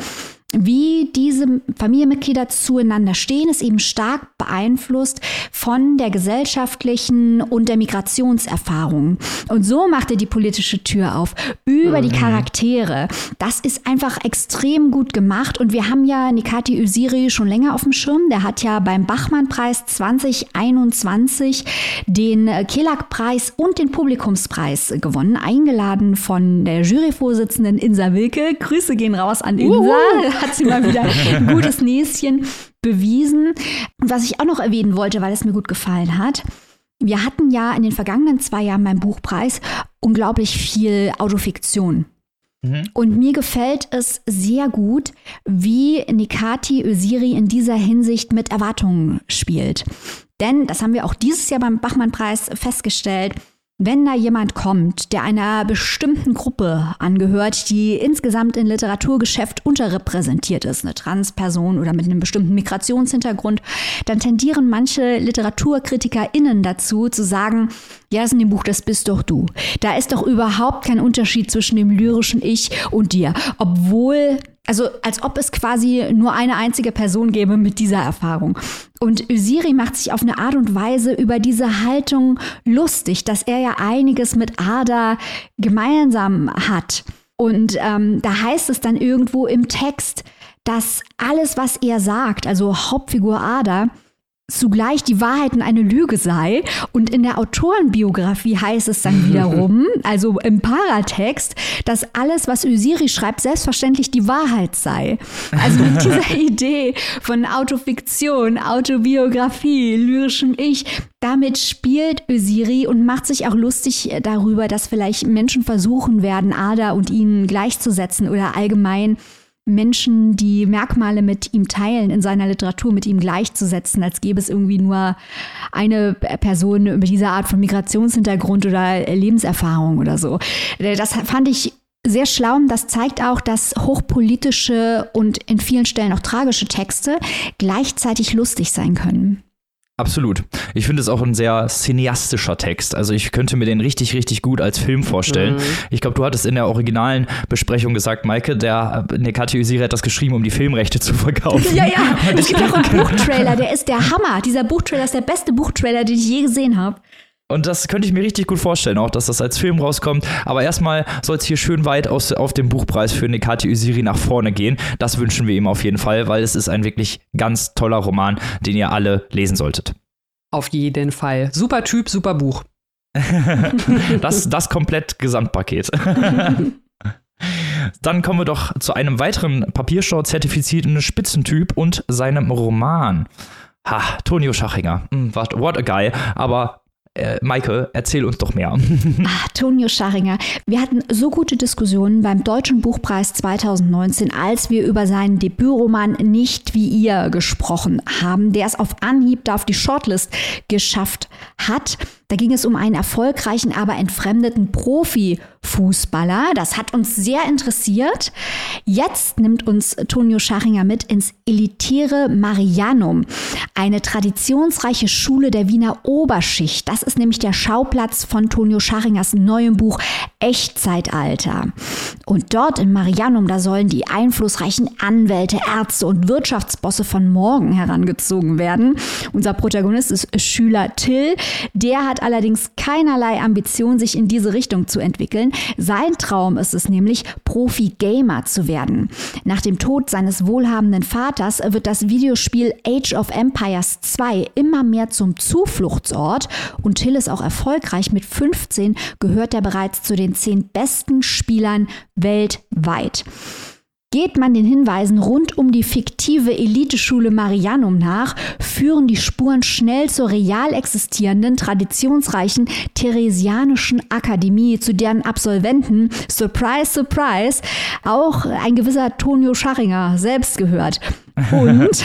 Speaker 2: wie diese Familienmitglieder zueinander stehen, ist eben stark beeinflusst von der gesellschaftlichen und der Migrationserfahrung. Und so macht er die politische Tür auf über mhm. die Charaktere. Das ist einfach extrem gut gemacht. Und wir haben ja Nikati Usiri schon länger auf dem Schirm. Der hat ja beim Bachmann-Preis 2021 den Kelak-Preis und den Publikumspreis gewonnen, eingeladen von der Juryvorsitzenden Insa Wilke. Grüße gehen raus an Insa. Uhu hat sie mal wieder ein gutes Näschen bewiesen. Und was ich auch noch erwähnen wollte, weil es mir gut gefallen hat, wir hatten ja in den vergangenen zwei Jahren beim Buchpreis unglaublich viel Autofiktion. Mhm. Und mir gefällt es sehr gut, wie Nikati Öziri in dieser Hinsicht mit Erwartungen spielt. Denn, das haben wir auch dieses Jahr beim Bachmann-Preis festgestellt, wenn da jemand kommt, der einer bestimmten Gruppe angehört, die insgesamt im Literaturgeschäft unterrepräsentiert ist, eine Transperson oder mit einem bestimmten Migrationshintergrund, dann tendieren manche LiteraturkritikerInnen dazu, zu sagen, ja, ist in dem Buch, das bist doch du. Da ist doch überhaupt kein Unterschied zwischen dem lyrischen Ich und dir. Obwohl also als ob es quasi nur eine einzige Person gäbe mit dieser Erfahrung. Und Usiri macht sich auf eine Art und Weise über diese Haltung lustig, dass er ja einiges mit Ada gemeinsam hat. Und ähm, da heißt es dann irgendwo im Text, dass alles, was er sagt, also Hauptfigur Ada, zugleich die Wahrheit in eine Lüge sei. Und in der Autorenbiografie heißt es dann wiederum, also im Paratext, dass alles, was Usiri schreibt, selbstverständlich die Wahrheit sei. Also mit dieser Idee von Autofiktion, Autobiografie, lyrischem Ich, damit spielt Usiri und macht sich auch lustig darüber, dass vielleicht Menschen versuchen werden, Ada und ihn gleichzusetzen oder allgemein Menschen, die Merkmale mit ihm teilen, in seiner Literatur mit ihm gleichzusetzen, als gäbe es irgendwie nur eine Person mit dieser Art von Migrationshintergrund oder Lebenserfahrung oder so. Das fand ich sehr schlau und das zeigt auch, dass hochpolitische und in vielen Stellen auch tragische Texte gleichzeitig lustig sein können.
Speaker 1: Absolut. Ich finde es auch ein sehr cineastischer Text. Also ich könnte mir den richtig, richtig gut als Film vorstellen. Mhm. Ich glaube, du hattest in der originalen Besprechung gesagt, Maike, der Nekati Usiri hat das geschrieben, um die Filmrechte zu verkaufen.
Speaker 2: Ja, ja. es gibt auch einen Buchtrailer, der ist der Hammer. Dieser Buchtrailer ist der beste Buchtrailer, den ich je gesehen habe.
Speaker 1: Und das könnte ich mir richtig gut vorstellen, auch dass das als Film rauskommt. Aber erstmal soll es hier schön weit aus, auf dem Buchpreis für Nekati Usiri nach vorne gehen. Das wünschen wir ihm auf jeden Fall, weil es ist ein wirklich ganz toller Roman, den ihr alle lesen solltet.
Speaker 3: Auf jeden Fall. Super Typ, super Buch.
Speaker 1: das, das komplett Gesamtpaket. Dann kommen wir doch zu einem weiteren Papierstau-zertifizierten Spitzentyp und seinem Roman. Ha, Tonio Schachinger. Hm, what a guy. Aber äh, Maike, erzähl uns doch mehr.
Speaker 2: Ah, Tonio Scharinger. Wir hatten so gute Diskussionen beim Deutschen Buchpreis 2019, als wir über seinen Debütroman Nicht wie ihr gesprochen haben, der es auf Anhieb da auf die Shortlist geschafft hat. Da ging es um einen erfolgreichen, aber entfremdeten Profifußballer. Das hat uns sehr interessiert. Jetzt nimmt uns Tonio Scharinger mit ins elitäre Marianum, eine traditionsreiche Schule der Wiener Oberschicht. Das ist nämlich der Schauplatz von Tonio Scharingers neuem Buch Echtzeitalter. Und dort in Marianum, da sollen die einflussreichen Anwälte, Ärzte und Wirtschaftsbosse von morgen herangezogen werden. Unser Protagonist ist Schüler Till. Der hat allerdings keinerlei Ambition, sich in diese Richtung zu entwickeln. Sein Traum ist es nämlich, Profi-Gamer zu werden. Nach dem Tod seines wohlhabenden Vaters wird das Videospiel Age of Empires 2 immer mehr zum Zufluchtsort und Till ist auch erfolgreich. Mit 15 gehört er bereits zu den zehn besten Spielern weltweit. Geht man den Hinweisen rund um die fiktive Eliteschule Marianum nach, führen die Spuren schnell zur real existierenden, traditionsreichen Theresianischen Akademie, zu deren Absolventen, surprise, surprise, auch ein gewisser Tonio Scharringer selbst gehört. Und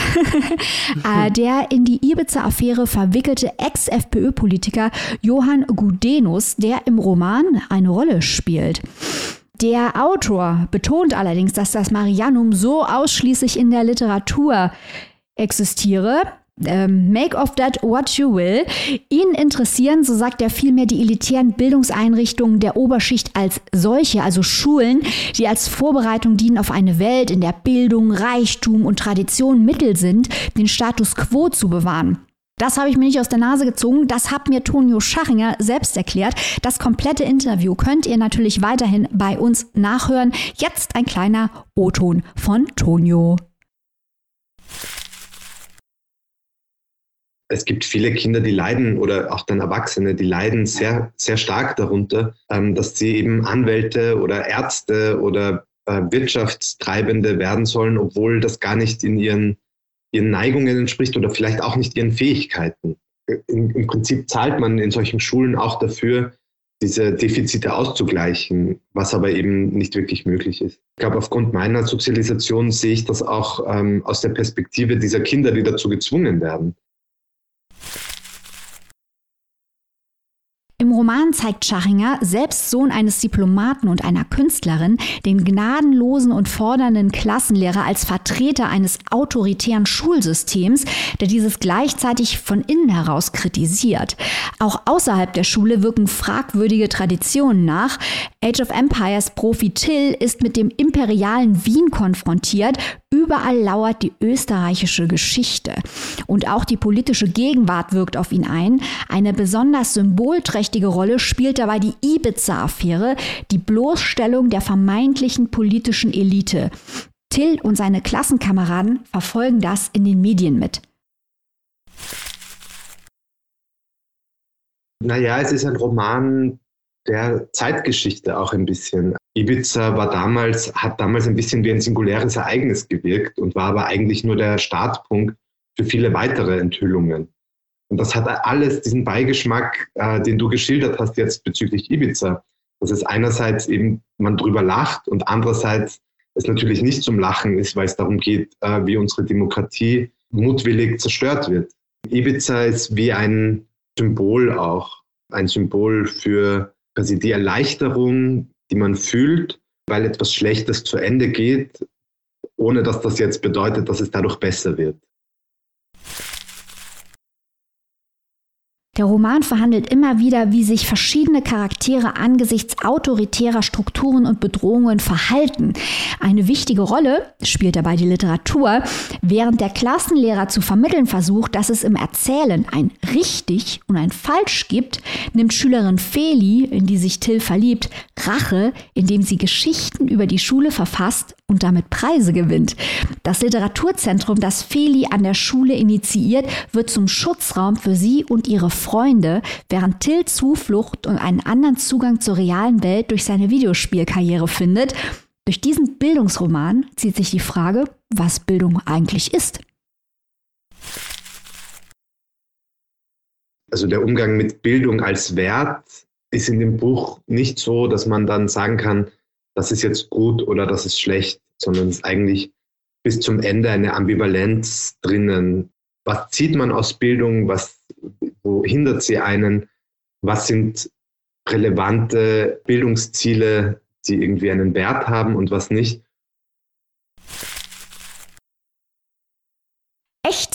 Speaker 2: äh, der in die Ibiza-Affäre verwickelte Ex-FPÖ-Politiker Johann Gudenus, der im Roman eine Rolle spielt. Der Autor betont allerdings, dass das Marianum so ausschließlich in der Literatur existiere. Ähm, make of that what you will. Ihn interessieren, so sagt er vielmehr, die elitären Bildungseinrichtungen der Oberschicht als solche, also Schulen, die als Vorbereitung dienen auf eine Welt, in der Bildung, Reichtum und Tradition Mittel sind, den Status quo zu bewahren. Das habe ich mir nicht aus der Nase gezogen. Das hat mir Tonio Schachinger selbst erklärt. Das komplette Interview könnt ihr natürlich weiterhin bei uns nachhören. Jetzt ein kleiner O-Ton von Tonio.
Speaker 5: es gibt viele Kinder, die leiden oder auch dann Erwachsene, die leiden sehr, sehr stark darunter, ähm, dass sie eben Anwälte oder Ärzte oder äh, Wirtschaftstreibende werden sollen, obwohl das gar nicht in ihren ihren Neigungen entspricht oder vielleicht auch nicht ihren Fähigkeiten. Im, Im, Prinzip zahlt man in solchen Schulen auch dafür, diese Defizite auszugleichen, was aber eben nicht wirklich möglich ist. Ich glaube, aufgrund meiner Sozialisation sehe ich das auch ähm, aus der Perspektive dieser Kinder, die dazu gezwungen werden.
Speaker 2: Im Roman zeigt Schachinger, selbst Sohn eines Diplomaten und einer Künstlerin, den gnadenlosen und fordernden Klassenlehrer als Vertreter eines autoritären Schulsystems, der dieses gleichzeitig von innen heraus kritisiert. Auch außerhalb der Schule wirken fragwürdige Traditionen nach. Age of Empires Profi Till ist mit dem imperialen Wien konfrontiert, Überall lauert die österreichische Geschichte. Und auch die politische Gegenwart wirkt auf ihn ein. Eine besonders symbolträchtige Rolle spielt dabei die Ibiza-Affäre, die Bloßstellung der vermeintlichen politischen Elite. Till und seine Klassenkameraden verfolgen das in den Medien mit.
Speaker 5: Naja, es ist ein Roman der Zeitgeschichte auch ein bisschen. Ibiza war damals, hat damals ein bisschen wie ein singuläres Ereignis gewirkt und war aber eigentlich nur der Startpunkt für viele weitere Enthüllungen. Und das hat alles diesen Beigeschmack, äh, den du geschildert hast jetzt bezüglich Ibiza. Dass es einerseits eben man drüber lacht und andererseits es natürlich nicht zum Lachen ist, weil es darum geht, äh, wie unsere Demokratie mutwillig zerstört wird. Ibiza ist wie ein Symbol auch, ein Symbol für quasi die Erleichterung, die man fühlt, weil etwas Schlechtes zu Ende geht, ohne dass das jetzt bedeutet, dass es dadurch besser wird.
Speaker 2: Der Roman verhandelt immer wieder, wie sich verschiedene Charaktere angesichts autoritärer Strukturen und Bedrohungen verhalten. Eine wichtige Rolle spielt dabei die Literatur, während der Klassenlehrer zu vermitteln versucht, dass es im Erzählen ein richtig und ein falsch gibt, nimmt Schülerin Feli, in die sich Till verliebt, Rache, indem sie Geschichten über die Schule verfasst und damit Preise gewinnt. Das Literaturzentrum, das Feli an der Schule initiiert, wird zum Schutzraum für sie und ihre Freunde, während Till Zuflucht und einen anderen Zugang zur realen Welt durch seine Videospielkarriere findet. Durch diesen Bildungsroman zieht sich die Frage, was Bildung eigentlich ist.
Speaker 5: Also der Umgang mit Bildung als Wert ist in dem Buch nicht so, dass man dann sagen kann, das ist jetzt gut oder das ist schlecht, sondern es ist eigentlich bis zum Ende eine Ambivalenz drinnen. Was zieht man aus Bildung? Was, wo hindert sie einen? Was sind relevante Bildungsziele, die irgendwie einen Wert haben und was nicht?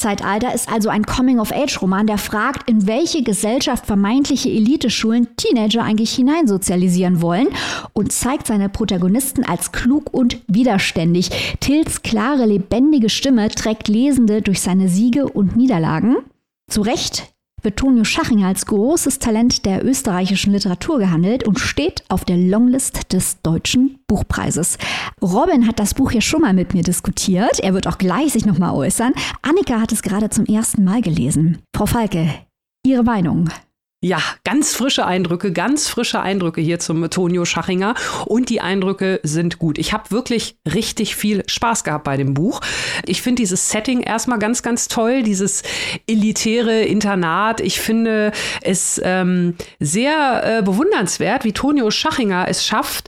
Speaker 2: Echtzeitalter ist also ein Coming-of-Age-Roman, der fragt, in welche Gesellschaft vermeintliche Eliteschulen Teenager eigentlich hineinsozialisieren wollen und zeigt seine Protagonisten als klug und widerständig. Tills klare, lebendige Stimme trägt Lesende durch seine Siege und Niederlagen. Zu Recht wird Tonio Schachinger als großes Talent der österreichischen Literatur gehandelt und steht auf der Longlist des Deutschen Buchpreises. Robin hat das Buch ja schon mal mit mir diskutiert. Er wird auch gleich sich nochmal äußern. Annika hat es gerade zum ersten Mal gelesen. Frau Falke, Ihre Meinung?
Speaker 3: Ja, ganz frische Eindrücke, ganz frische Eindrücke hier zum Tonio Schachinger und die Eindrücke sind gut. Ich habe wirklich richtig viel Spaß gehabt bei dem Buch. Ich finde dieses Setting erstmal ganz, ganz toll, dieses elitäre Internat. Ich finde es ähm, sehr äh, bewundernswert, wie Tonio Schachinger es schafft,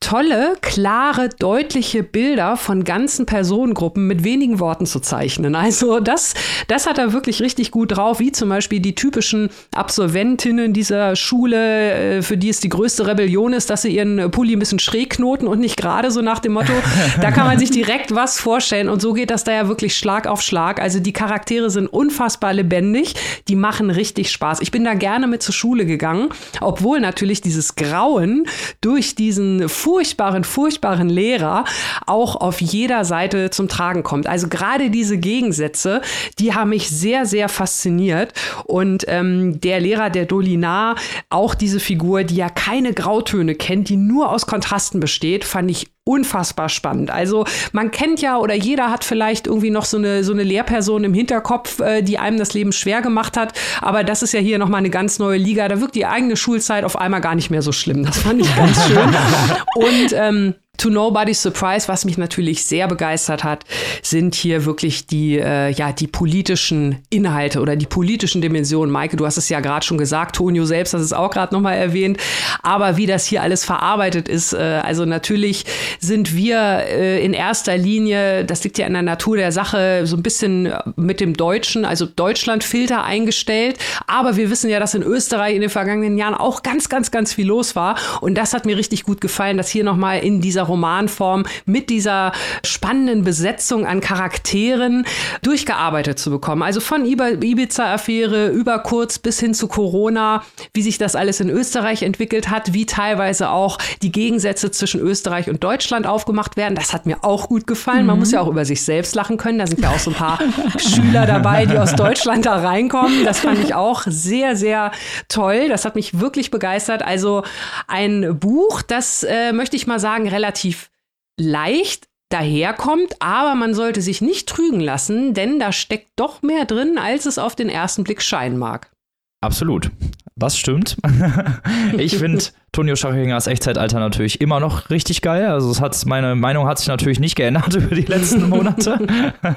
Speaker 3: tolle, klare, deutliche Bilder von ganzen Personengruppen mit wenigen Worten zu zeichnen. Also das, das hat er wirklich richtig gut drauf, wie zum Beispiel die typischen Absolventinnen dieser Schule, äh, für die es die größte Rebellion ist, dass sie ihren Pulli ein bisschen schräg knoten und nicht gerade so nach dem Motto, da kann man sich direkt was vorstellen und so geht das da ja wirklich Schlag auf Schlag. Also die Charaktere sind unfassbar lebendig, die machen richtig Spaß. Ich bin da gerne mit zur Schule gegangen, obwohl natürlich dieses Grauen durch diesen furchtbaren, furchtbaren Lehrer auch auf jeder Seite zum Tragen kommt. Also gerade diese Gegensätze, die haben mich sehr, sehr fasziniert. Und ähm, der Lehrer, der Dolinar, auch diese Figur, die ja keine Grautöne kennt, die nur aus Kontrasten besteht, fand ich unfassbar spannend. Also man kennt ja oder jeder hat vielleicht irgendwie noch so eine so eine Lehrperson im Hinterkopf, äh, die einem das Leben schwer gemacht hat. Aber das ist ja hier noch mal eine ganz neue Liga. Da wirkt die eigene Schulzeit auf einmal gar nicht mehr so schlimm. Das fand ich ganz schön. Und ähm, To Nobody's Surprise, was mich natürlich sehr begeistert hat, sind hier wirklich die, äh, ja, die politischen Inhalte oder die politischen Dimensionen. Maike, du hast es ja gerade schon gesagt, Tonio selbst hat es auch gerade nochmal erwähnt. Aber wie das hier alles verarbeitet ist, äh, also natürlich sind wir äh, in erster Linie, das liegt ja in der Natur der Sache, so ein bisschen mit dem Deutschen, also Deutschlandfilter eingestellt. Aber wir wissen ja, dass in Österreich in den vergangenen Jahren auch ganz, ganz, ganz viel los war. Und das hat mir richtig gut gefallen, dass hier nochmal in dieser Romanform mit dieser spannenden Besetzung an Charakteren durchgearbeitet zu bekommen. Also von Ibiza-Affäre über kurz bis hin zu Corona, wie sich das alles in Österreich entwickelt hat, wie teilweise auch die Gegensätze zwischen Österreich und Deutschland aufgemacht werden. Das hat mir auch gut gefallen. Mhm. Man muss ja auch über sich selbst lachen können. Da sind ja auch so ein paar Schüler dabei, die aus Deutschland da reinkommen. Das fand ich auch sehr, sehr toll. Das hat mich wirklich begeistert. Also ein Buch, das äh, möchte ich mal sagen, relativ relativ leicht daherkommt, aber man sollte sich nicht trügen lassen, denn da steckt doch mehr drin, als es auf den ersten Blick scheinen mag.
Speaker 1: Absolut. Das stimmt. ich finde Tonio Schachingers Echtzeitalter natürlich immer noch richtig geil. Also es hat, meine Meinung hat sich natürlich nicht geändert über die letzten Monate.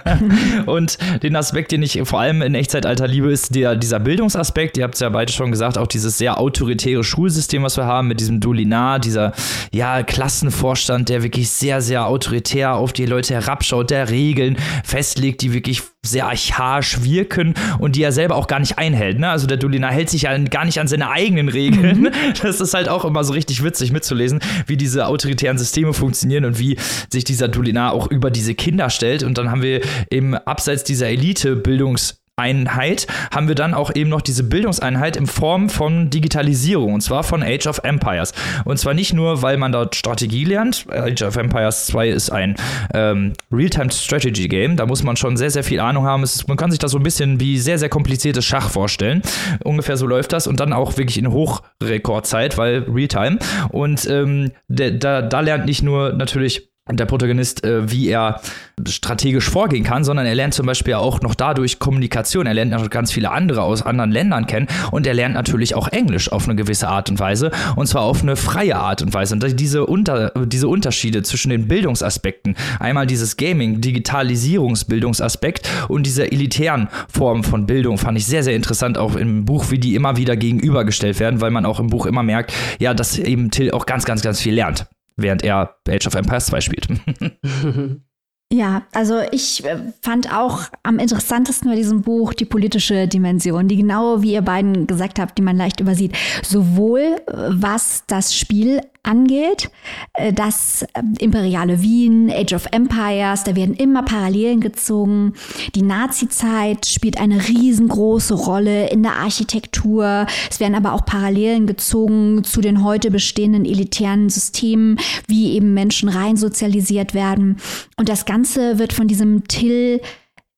Speaker 1: und den Aspekt, den ich vor allem in Echtzeitalter liebe, ist der, dieser Bildungsaspekt. Ihr habt es ja beide schon gesagt, auch dieses sehr autoritäre Schulsystem, was wir haben mit diesem Dolinar, dieser ja, Klassenvorstand, der wirklich sehr, sehr autoritär auf die Leute herabschaut, der Regeln festlegt, die wirklich sehr archaisch wirken und die er selber auch gar nicht einhält. Ne? Also der Dolinar hält sich ja gar nicht an seine eigenen Regeln. Mhm. Das ist halt auch immer so richtig witzig mitzulesen, wie diese autoritären Systeme funktionieren und wie sich dieser Dolinar auch über diese Kinder stellt. Und dann haben wir eben abseits dieser Elite-Bildungs- Einheit haben wir dann auch eben noch diese Bildungseinheit in Form von Digitalisierung und zwar von Age of Empires. Und zwar nicht nur, weil man dort Strategie lernt. Age of Empires 2 ist ein ähm, Real-Time-Strategy-Game. Da muss man schon sehr, sehr viel Ahnung haben. Ist, man kann sich das so ein bisschen wie sehr, sehr kompliziertes Schach vorstellen. Ungefähr so läuft das und dann auch wirklich in Hochrekordzeit, weil Real-Time. Und ähm, da, da lernt nicht nur natürlich der Protagonist, äh, wie er strategisch vorgehen kann, sondern er lernt zum Beispiel auch noch dadurch Kommunikation. Er lernt noch ganz viele andere aus anderen Ländern kennen und er lernt natürlich auch Englisch auf eine gewisse Art und Weise und zwar auf eine freie Art und Weise. Und diese, Unter diese Unterschiede zwischen den Bildungsaspekten, einmal dieses Gaming, Digitalisierungsbildungsaspekt und dieser elitären Form von Bildung fand ich sehr, sehr interessant, auch im Buch, wie die immer wieder gegenübergestellt werden, weil man auch im Buch immer merkt, ja, dass eben Till auch ganz, ganz, ganz viel lernt während er Age of Empires 2 spielt.
Speaker 2: Ja, also ich äh, fand auch am interessantesten bei diesem Buch die politische Dimension, die genau wie ihr beiden gesagt habt, die man leicht übersieht. Sowohl äh, was das Spiel angeht, äh, das imperiale Wien, Age of Empires, da werden immer Parallelen gezogen. Die Nazi-Zeit spielt eine riesengroße Rolle in der Architektur. Es werden aber auch Parallelen gezogen zu den heute bestehenden elitären Systemen, wie eben Menschen rein sozialisiert werden. Und das Ganze wird von diesem Till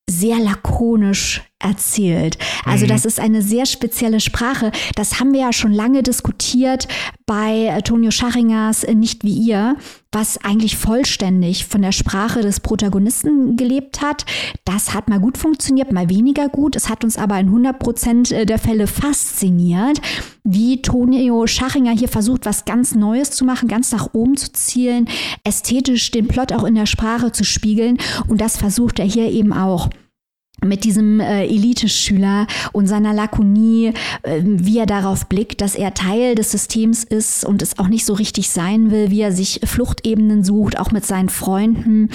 Speaker 2: sehr lakonisch erzählt. Also das ist eine sehr spezielle Sprache. Das haben wir ja schon lange diskutiert bei Tonio Schachingers Nicht wie ihr, was eigentlich vollständig von der Sprache des Protagonisten gelebt hat. Das hat mal gut funktioniert, mal weniger gut. Es hat uns aber in 100 Prozent der Fälle fasziniert, wie Tonio Schachinger hier versucht, was ganz Neues zu machen, ganz nach oben zu zielen, ästhetisch den Plot auch in der Sprache zu spiegeln. Und das versucht er hier eben auch mit diesem äh, Elite-Schüler und seiner Lakonie, äh, wie er darauf blickt, dass er Teil des Systems ist und es auch nicht so richtig sein will, wie er sich Fluchtebenen sucht, auch mit seinen Freunden.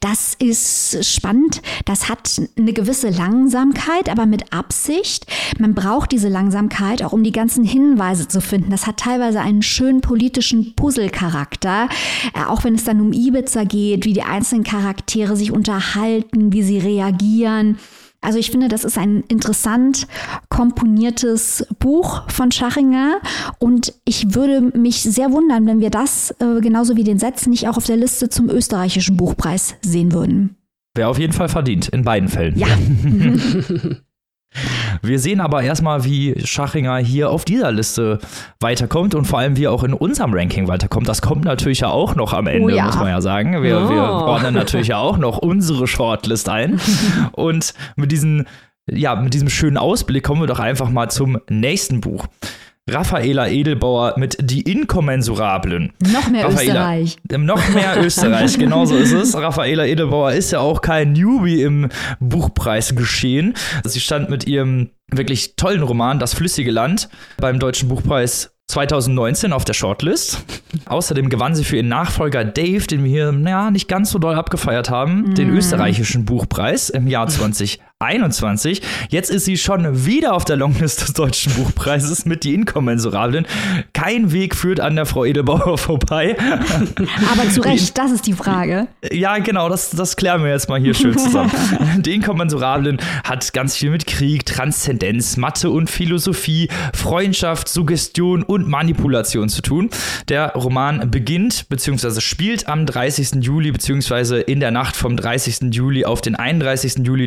Speaker 2: Das ist spannend. Das hat eine gewisse Langsamkeit, aber mit Absicht. Man braucht diese Langsamkeit auch, um die ganzen Hinweise zu finden. Das hat teilweise einen schönen politischen Puzzle-Charakter, äh, auch wenn es dann um Ibiza geht, wie die einzelnen Charaktere sich unterhalten, wie sie reagieren. Also ich finde, das ist ein interessant komponiertes Buch von Schachinger und ich würde mich sehr wundern, wenn wir das äh, genauso wie den Satz nicht auch auf der Liste zum österreichischen Buchpreis sehen würden.
Speaker 1: Wäre auf jeden Fall verdient, in beiden Fällen.
Speaker 2: Ja.
Speaker 1: Wir sehen aber erstmal, wie Schachinger hier auf dieser Liste weiterkommt und vor allem, wie er auch in unserem Ranking weiterkommt. Das kommt natürlich ja auch noch am Ende,
Speaker 2: Oh ja.
Speaker 1: muss man ja sagen. Wir,
Speaker 3: Oh.
Speaker 1: wir ordnen natürlich ja auch noch unsere Shortlist ein. und mit, diesen, ja, mit diesem schönen Ausblick kommen wir doch einfach mal zum nächsten Buch. Raffaela Edelbauer mit Die Inkommensurablen.
Speaker 2: Noch mehr
Speaker 1: Raffaela-
Speaker 2: Österreich.
Speaker 1: Ähm, Noch mehr Österreich, genau so ist es. Raffaela Edelbauer ist ja auch kein Newbie im Buchpreisgeschehen. Sie stand mit ihrem wirklich tollen Roman Das flüssige Land beim Deutschen Buchpreis 2019 auf der Shortlist. Außerdem gewann sie für ihren Nachfolger Dave, den wir hier naja, nicht ganz so doll abgefeiert haben, den österreichischen Buchpreis im Jahr 2021. Jetzt ist sie schon wieder auf der Longlist des Deutschen Buchpreises mit Die Inkommensurablen. Kein Weg führt an der Frau Edelbauer vorbei.
Speaker 2: Aber zu Recht, das ist die Frage.
Speaker 1: Ja, genau, das, das klären wir jetzt mal hier schön zusammen. Die Inkommensurablen hat ganz viel mit Krieg, Transzendenz, Mathe und Philosophie, Freundschaft, Suggestion und Manipulation zu tun. Der Roman beginnt bzw. spielt am 30. Juli bzw. in der Nacht vom 30. Juli auf den 31. Juli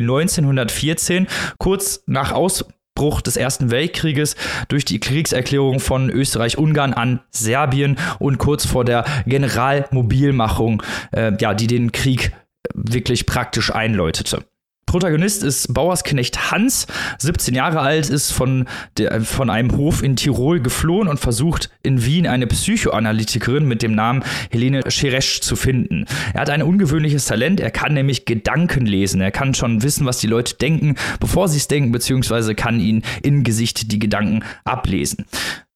Speaker 1: 1914, kurz nach Ausbruch des Ersten Weltkrieges durch die Kriegserklärung von Österreich-Ungarn an Serbien und kurz vor der Generalmobilmachung, äh, ja, die den Krieg wirklich praktisch einläutete. Protagonist ist Bauersknecht Hans, 17 Jahre alt, ist von, der, von einem Hof in Tirol geflohen und versucht in Wien eine Psychoanalytikerin mit dem Namen Helene Scheresch zu finden. Er hat ein ungewöhnliches Talent, er kann nämlich Gedanken lesen. Er kann schon wissen, was die Leute denken, bevor sie es denken, beziehungsweise kann ihnen im Gesicht die Gedanken ablesen.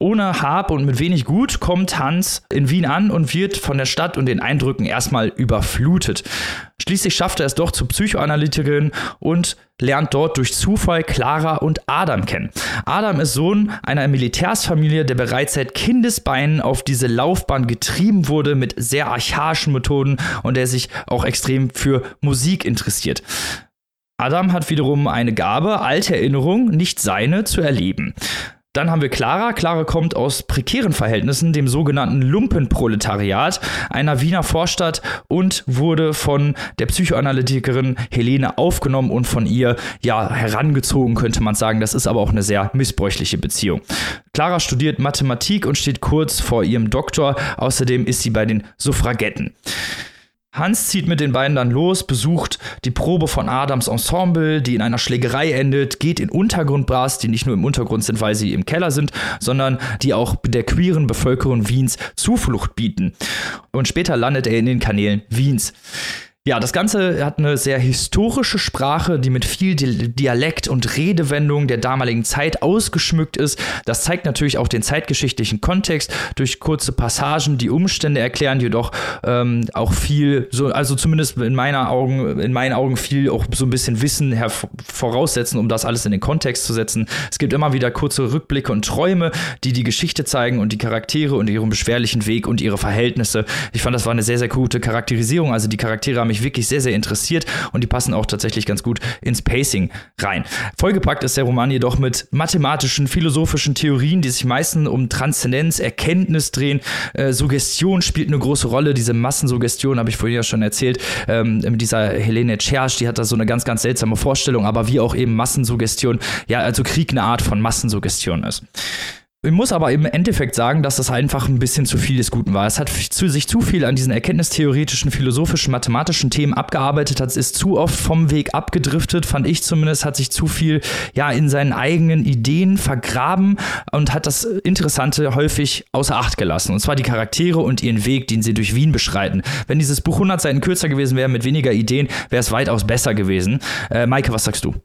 Speaker 1: Ohne Hab und mit wenig Gut kommt Hans in Wien an und wird von der Stadt und den Eindrücken erstmal überflutet. Schließlich schafft er es doch zur Psychoanalytikerin und lernt dort durch Zufall Clara und Adam kennen. Adam ist Sohn einer Militärsfamilie, der bereits seit Kindesbeinen auf diese Laufbahn getrieben wurde mit sehr archaischen Methoden und der sich auch extrem für Musik interessiert. Adam hat wiederum eine Gabe, alte Erinnerungen, nicht seine, zu erleben. Dann haben wir Clara. Clara kommt aus prekären Verhältnissen, dem sogenannten Lumpenproletariat einer Wiener Vorstadt und wurde von der Psychoanalytikerin Helene aufgenommen und von ihr ja herangezogen, könnte man sagen. Das ist aber auch eine sehr missbräuchliche Beziehung. Clara studiert Mathematik und steht kurz vor ihrem Doktor. Außerdem ist sie bei den Suffragetten. Hans zieht mit den beiden dann los, besucht die Probe von Adams Ensemble, die in einer Schlägerei endet, geht in Untergrundbars, die nicht nur im Untergrund sind, weil sie im Keller sind, sondern die auch der queeren Bevölkerung Wiens Zuflucht bieten. Und später landet er in den Kanälen Wiens. Ja, das Ganze hat eine sehr historische Sprache, die mit viel Di- Dialekt und Redewendung der damaligen Zeit ausgeschmückt ist. Das zeigt natürlich auch den zeitgeschichtlichen Kontext durch kurze Passagen, die Umstände erklären, jedoch ähm, auch viel, so, also zumindest in meiner Augen, in meinen Augen viel auch so ein bisschen Wissen voraussetzen, um das alles in den Kontext zu setzen. Es gibt immer wieder kurze Rückblicke und Träume, die die Geschichte zeigen und die Charaktere und ihren beschwerlichen Weg und ihre Verhältnisse. Ich fand, das war eine sehr, sehr gute Charakterisierung. Also die Charaktere haben mich wirklich sehr, sehr interessiert und die passen auch tatsächlich ganz gut ins Pacing rein. Vollgepackt ist der Roman jedoch mit mathematischen, philosophischen Theorien, die sich meistens um Transzendenz, Erkenntnis drehen. Äh, Suggestion spielt eine große Rolle. Diese Massensuggestion habe ich vorhin ja schon erzählt. Ähm, mit dieser Helene Tschersch, die hat da so eine ganz, ganz seltsame Vorstellung, aber wie auch eben Massensuggestion, ja, also Krieg eine Art von Massensuggestion ist. Ich muss aber im Endeffekt sagen, dass das einfach ein bisschen zu viel des Guten war. Es hat zu, sich zu viel an diesen erkenntnistheoretischen, philosophischen, mathematischen Themen abgearbeitet, hat, ist zu oft vom Weg abgedriftet, fand ich zumindest, hat sich zu viel ja in seinen eigenen Ideen vergraben und hat das Interessante häufig außer Acht gelassen. Und zwar die Charaktere und ihren Weg, den sie durch Wien beschreiten. Wenn dieses Buch 100 Seiten kürzer gewesen wäre, mit weniger Ideen, wäre es weitaus besser gewesen. Äh, Maike, was sagst du?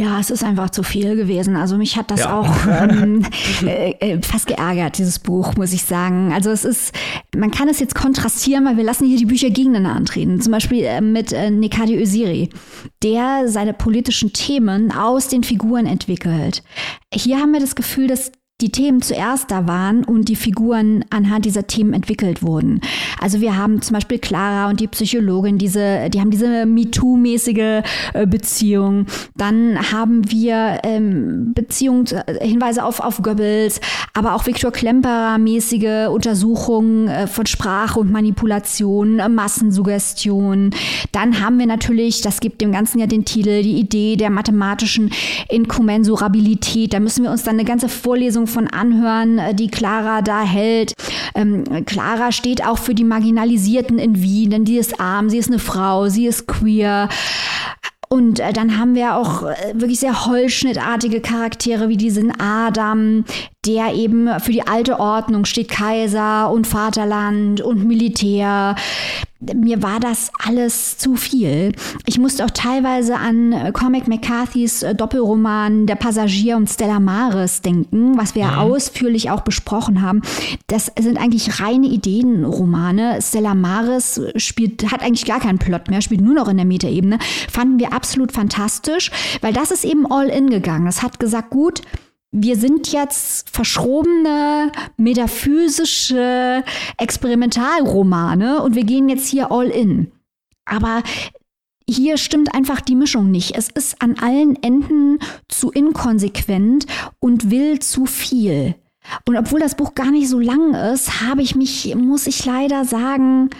Speaker 2: Ja, es ist einfach zu viel gewesen. Also mich hat das ja. auch ähm, äh, äh, fast geärgert, dieses Buch, muss ich sagen. Also es ist, man kann es jetzt kontrastieren, weil wir lassen hier die Bücher gegeneinander antreten. Zum Beispiel äh, mit äh, Nekadi Öziri, der seine politischen Themen aus den Figuren entwickelt. Hier haben wir das Gefühl, dass die Themen zuerst da waren und die Figuren anhand dieser Themen entwickelt wurden. Also wir haben zum Beispiel Clara und die Psychologin, diese, die haben diese MeToo-mäßige äh, Beziehung. Dann haben wir ähm, Beziehungen, äh, auf, auf Goebbels, aber auch Viktor Klemperer-mäßige Untersuchungen äh, von Sprache und Manipulation, äh, Massensuggestion. Dann haben wir natürlich, das gibt dem Ganzen ja den Titel, die Idee der mathematischen Inkommensurabilität. Da müssen wir uns dann eine ganze Vorlesung von anhören, äh, die Clara da hält. Ähm, Clara steht auch für die Marginalisierten in Wien, denn die ist arm, sie ist eine Frau, sie ist queer. Und äh, dann haben wir auch äh, wirklich sehr holzschnittartige Charaktere wie diesen Adam, der eben für die alte Ordnung steht, Kaiser und Vaterland und Militär mir war das alles zu viel. Ich musste auch teilweise an Cormac McCarthys äh, Doppelroman Der Passagier und Stella Maris denken, was wir ja. Mhm. ausführlich auch besprochen haben. Das sind eigentlich reine Ideenromane. Stella Maris spielt, hat eigentlich gar keinen Plot mehr, spielt nur noch in der Metaebene. Fanden wir absolut fantastisch, weil das ist eben all in gegangen. Es hat gesagt, gut, wir sind jetzt verschrobene, metaphysische Experimentalromane und wir gehen jetzt hier all in. Aber hier stimmt einfach die Mischung nicht. Es ist an allen Enden zu inkonsequent und will zu viel. Und obwohl das Buch gar nicht so lang ist, habe ich mich, muss ich leider sagen,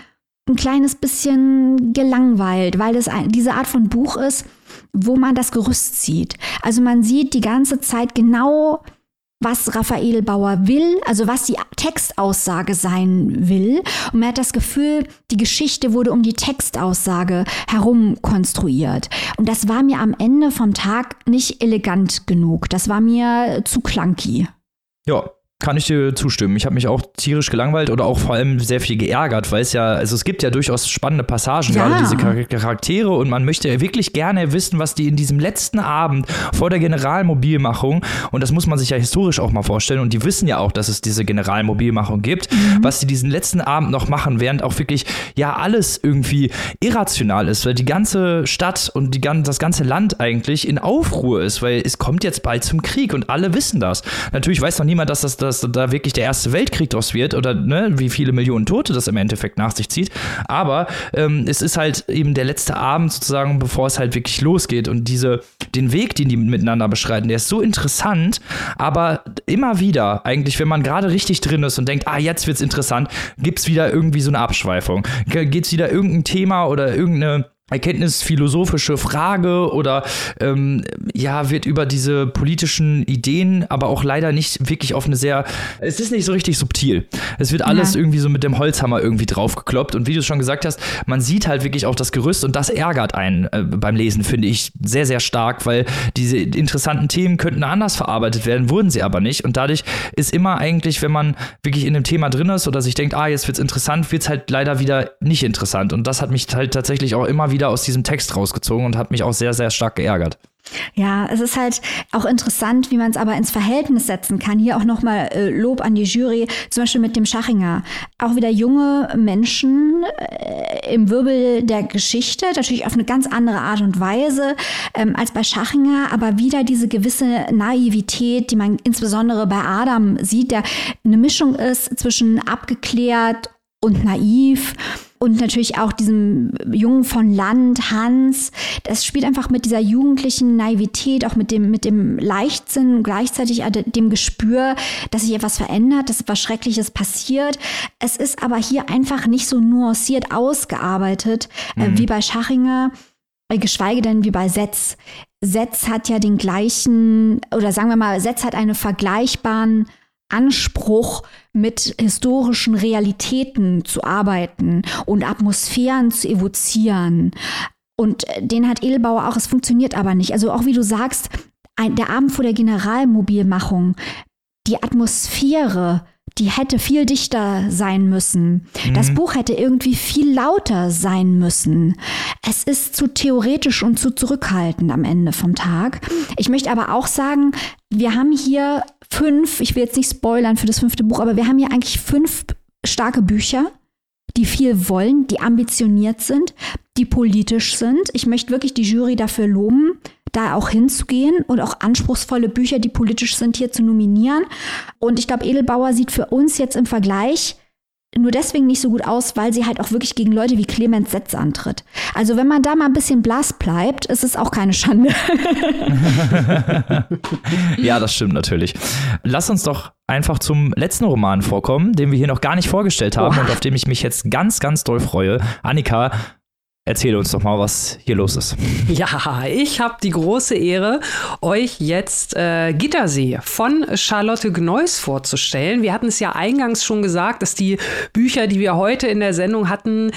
Speaker 2: ein kleines bisschen gelangweilt, weil es diese Art von Buch ist, wo man das Gerüst sieht. Also man sieht die ganze Zeit genau, was Raphael Bauer will, also was die Textaussage sein will. Und man hat das Gefühl, die Geschichte wurde um die Textaussage herum konstruiert. Und das war mir am Ende vom Tag nicht elegant genug. Das war mir zu clunky.
Speaker 1: Ja, kann ich dir zustimmen. Ich habe mich auch tierisch gelangweilt oder auch vor allem sehr viel geärgert, weil es ja, also es gibt ja durchaus spannende Passagen, ja. gerade diese Charaktere und man möchte ja wirklich gerne wissen, was die in diesem letzten Abend vor der Generalmobilmachung, und das muss man sich ja historisch auch mal vorstellen, und die wissen ja auch, dass es diese Generalmobilmachung gibt, mhm. was sie diesen letzten Abend noch machen, während auch wirklich ja alles irgendwie irrational ist, weil die ganze Stadt und die, das ganze Land eigentlich in Aufruhr ist, weil es kommt jetzt bald zum Krieg und alle wissen das. Natürlich weiß noch niemand, dass das, das dass da wirklich der erste Weltkrieg draus wird oder ne, wie viele Millionen Tote das im Endeffekt nach sich zieht. Aber ähm, es ist halt eben der letzte Abend sozusagen, bevor es halt wirklich losgeht. Und diese, den Weg, den die miteinander beschreiten, der ist so interessant, aber immer wieder, eigentlich, wenn man gerade richtig drin ist und denkt, ah, jetzt wird's interessant, gibt's wieder irgendwie so eine Abschweifung. Geht's wieder irgendein Thema oder irgendeine erkenntnisphilosophische Frage oder ähm, ja, wird über diese politischen Ideen, aber auch leider nicht wirklich auf eine sehr, es ist nicht so richtig subtil. Es wird alles ja. irgendwie so mit dem Holzhammer irgendwie draufgekloppt und wie du schon gesagt hast, man sieht halt wirklich auch das Gerüst und das ärgert einen äh, beim Lesen, finde ich sehr, sehr stark, weil diese interessanten Themen könnten anders verarbeitet werden, wurden sie aber nicht und dadurch ist immer eigentlich, wenn man wirklich in dem Thema drin ist oder sich denkt, ah, jetzt wird's interessant, wird's halt leider wieder nicht interessant und das hat mich halt tatsächlich auch immer wieder aus diesem Text rausgezogen und hat mich auch sehr, sehr stark geärgert.
Speaker 2: Ja, es ist halt auch interessant, wie man es aber ins Verhältnis setzen kann. Hier auch nochmal äh, Lob an die Jury, zum Beispiel mit dem Schachinger. Auch wieder junge Menschen äh, im Wirbel der Geschichte, natürlich auf eine ganz andere Art und Weise ähm, als bei Schachinger, aber wieder diese gewisse Naivität, die man insbesondere bei Adam sieht, der eine Mischung ist zwischen abgeklärt und naiv und natürlich auch diesem Jungen von Land, Hans. Das spielt einfach mit dieser jugendlichen Naivität, auch mit dem, mit dem Leichtsinn, gleichzeitig dem Gespür, dass sich etwas verändert, dass etwas Schreckliches passiert. Es ist aber hier einfach nicht so nuanciert ausgearbeitet äh, mhm. wie bei Schachinger, äh, geschweige denn wie bei Setz. Setz hat ja den gleichen, oder sagen wir mal, Setz hat einen vergleichbaren Anspruch, mit historischen Realitäten zu arbeiten und Atmosphären zu evozieren. Und äh, den hat Edelbauer auch, es funktioniert aber nicht. Also auch wie du sagst, ein, der Abend vor der Generalmobilmachung, die Atmosphäre, die hätte viel dichter sein müssen. Mhm. Das Buch hätte irgendwie viel lauter sein müssen. Es ist zu theoretisch und zu zurückhaltend am Ende vom Tag. Ich möchte aber auch sagen, wir haben hier fünf, ich will jetzt nicht spoilern für das fünfte Buch, aber wir haben hier eigentlich fünf starke Bücher, die viel wollen, die ambitioniert sind, die politisch sind. Ich möchte wirklich die Jury dafür loben, da auch hinzugehen und auch anspruchsvolle Bücher, die politisch sind, hier zu nominieren. Und ich glaube, Edelbauer sieht für uns jetzt im Vergleich nur deswegen nicht so gut aus, weil sie halt auch wirklich gegen Leute wie Clemens Setz antritt. Also wenn man da mal ein bisschen blass bleibt, ist es auch keine Schande.
Speaker 1: ja, das stimmt natürlich. Lass uns doch einfach zum letzten Roman vorkommen, den wir hier noch gar nicht vorgestellt haben Oha. und auf den ich mich jetzt ganz, ganz doll freue. Annika, Erzähle uns doch mal, was hier los ist.
Speaker 3: Ja, ich habe die große Ehre, euch jetzt äh, Gittersee von Charlotte Gneuss vorzustellen. Wir hatten es ja eingangs schon gesagt, dass die Bücher, die wir heute in der Sendung hatten,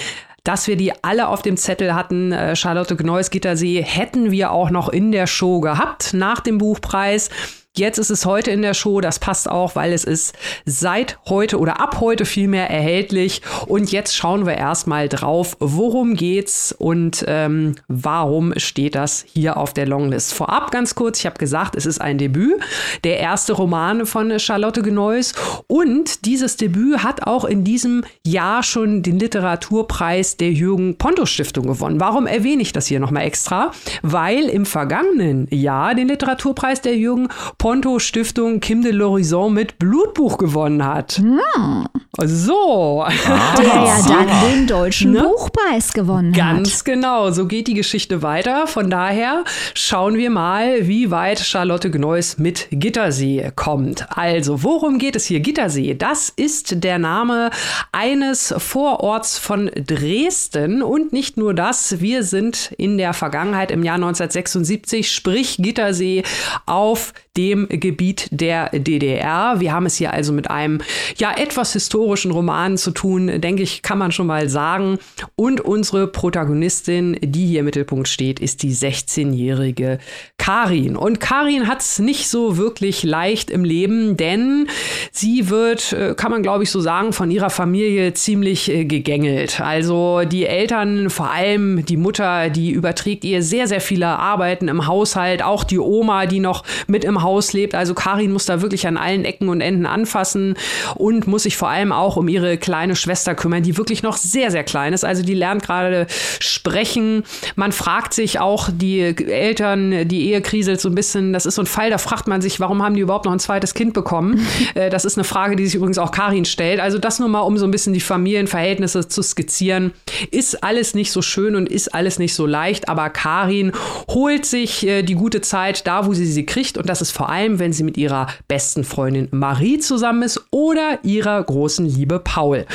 Speaker 3: dass wir die alle auf dem Zettel hatten. Äh, Charlotte Gneuss Gittersee hätten wir auch noch in der Show gehabt nach dem Buchpreis. Jetzt ist es heute in der Show, das passt auch, weil es ist seit heute oder ab heute vielmehr erhältlich. Und jetzt schauen wir erstmal drauf, worum geht's und ähm, warum steht das hier auf der Longlist. Vorab ganz kurz, ich habe gesagt, es ist ein Debüt, der erste Roman von Charlotte Gneuss. Und dieses Debüt hat auch in diesem Jahr schon den Literaturpreis der Jürgen Ponto Stiftung gewonnen. Warum erwähne ich das hier nochmal extra? Weil im vergangenen Jahr den Literaturpreis der Jürgen Ponto Stiftung Kim de l'Horizon mit Blutbuch gewonnen hat. Hm. So.
Speaker 2: Ah. Der ja dann den deutschen ne? Buchpreis gewonnen
Speaker 3: Ganz
Speaker 2: hat.
Speaker 3: Ganz genau. So geht die Geschichte weiter. Von daher schauen wir mal, wie weit Charlotte Gneuss mit Gittersee kommt. Also, worum geht es hier? Gittersee, das ist der Name eines Vororts von Dresden. Und nicht nur das, wir sind in der Vergangenheit im Jahr 1976, sprich Gittersee auf dem Gebiet der DDR. Wir haben es hier also mit einem ja etwas historischen Roman zu tun, denke ich, kann man schon mal sagen. Und unsere Protagonistin, die hier im Mittelpunkt steht, ist die 16-jährige Karin. Und Karin hat es nicht so wirklich leicht im Leben, denn sie wird, äh, kann man glaube ich so sagen, von ihrer Familie ziemlich äh, gegängelt. Also die Eltern, vor allem die Mutter, die überträgt ihr sehr, sehr viele Arbeiten im Haushalt, auch die Oma, die noch mit im Haus lebt. Also Karin muss da wirklich an allen Ecken und Enden anfassen und muss sich vor allem auch um ihre kleine Schwester kümmern, die wirklich noch sehr, sehr klein ist. Also die lernt gerade sprechen. Man fragt sich auch, die Eltern, die Ehe kriselt so ein bisschen. Das ist so ein Fall, da fragt man sich, warum haben die überhaupt noch ein zweites Kind bekommen? Äh, das ist eine Frage, die sich übrigens auch Karin stellt. Also das nur mal, um so ein bisschen die Familienverhältnisse zu skizzieren. Ist alles nicht so schön und ist alles nicht so leicht, aber Karin holt sich äh, die gute Zeit da, wo sie sie kriegt und das ist vor allem, wenn sie mit ihrer besten Freundin Marie zusammen ist oder ihrer großen Liebe Paul.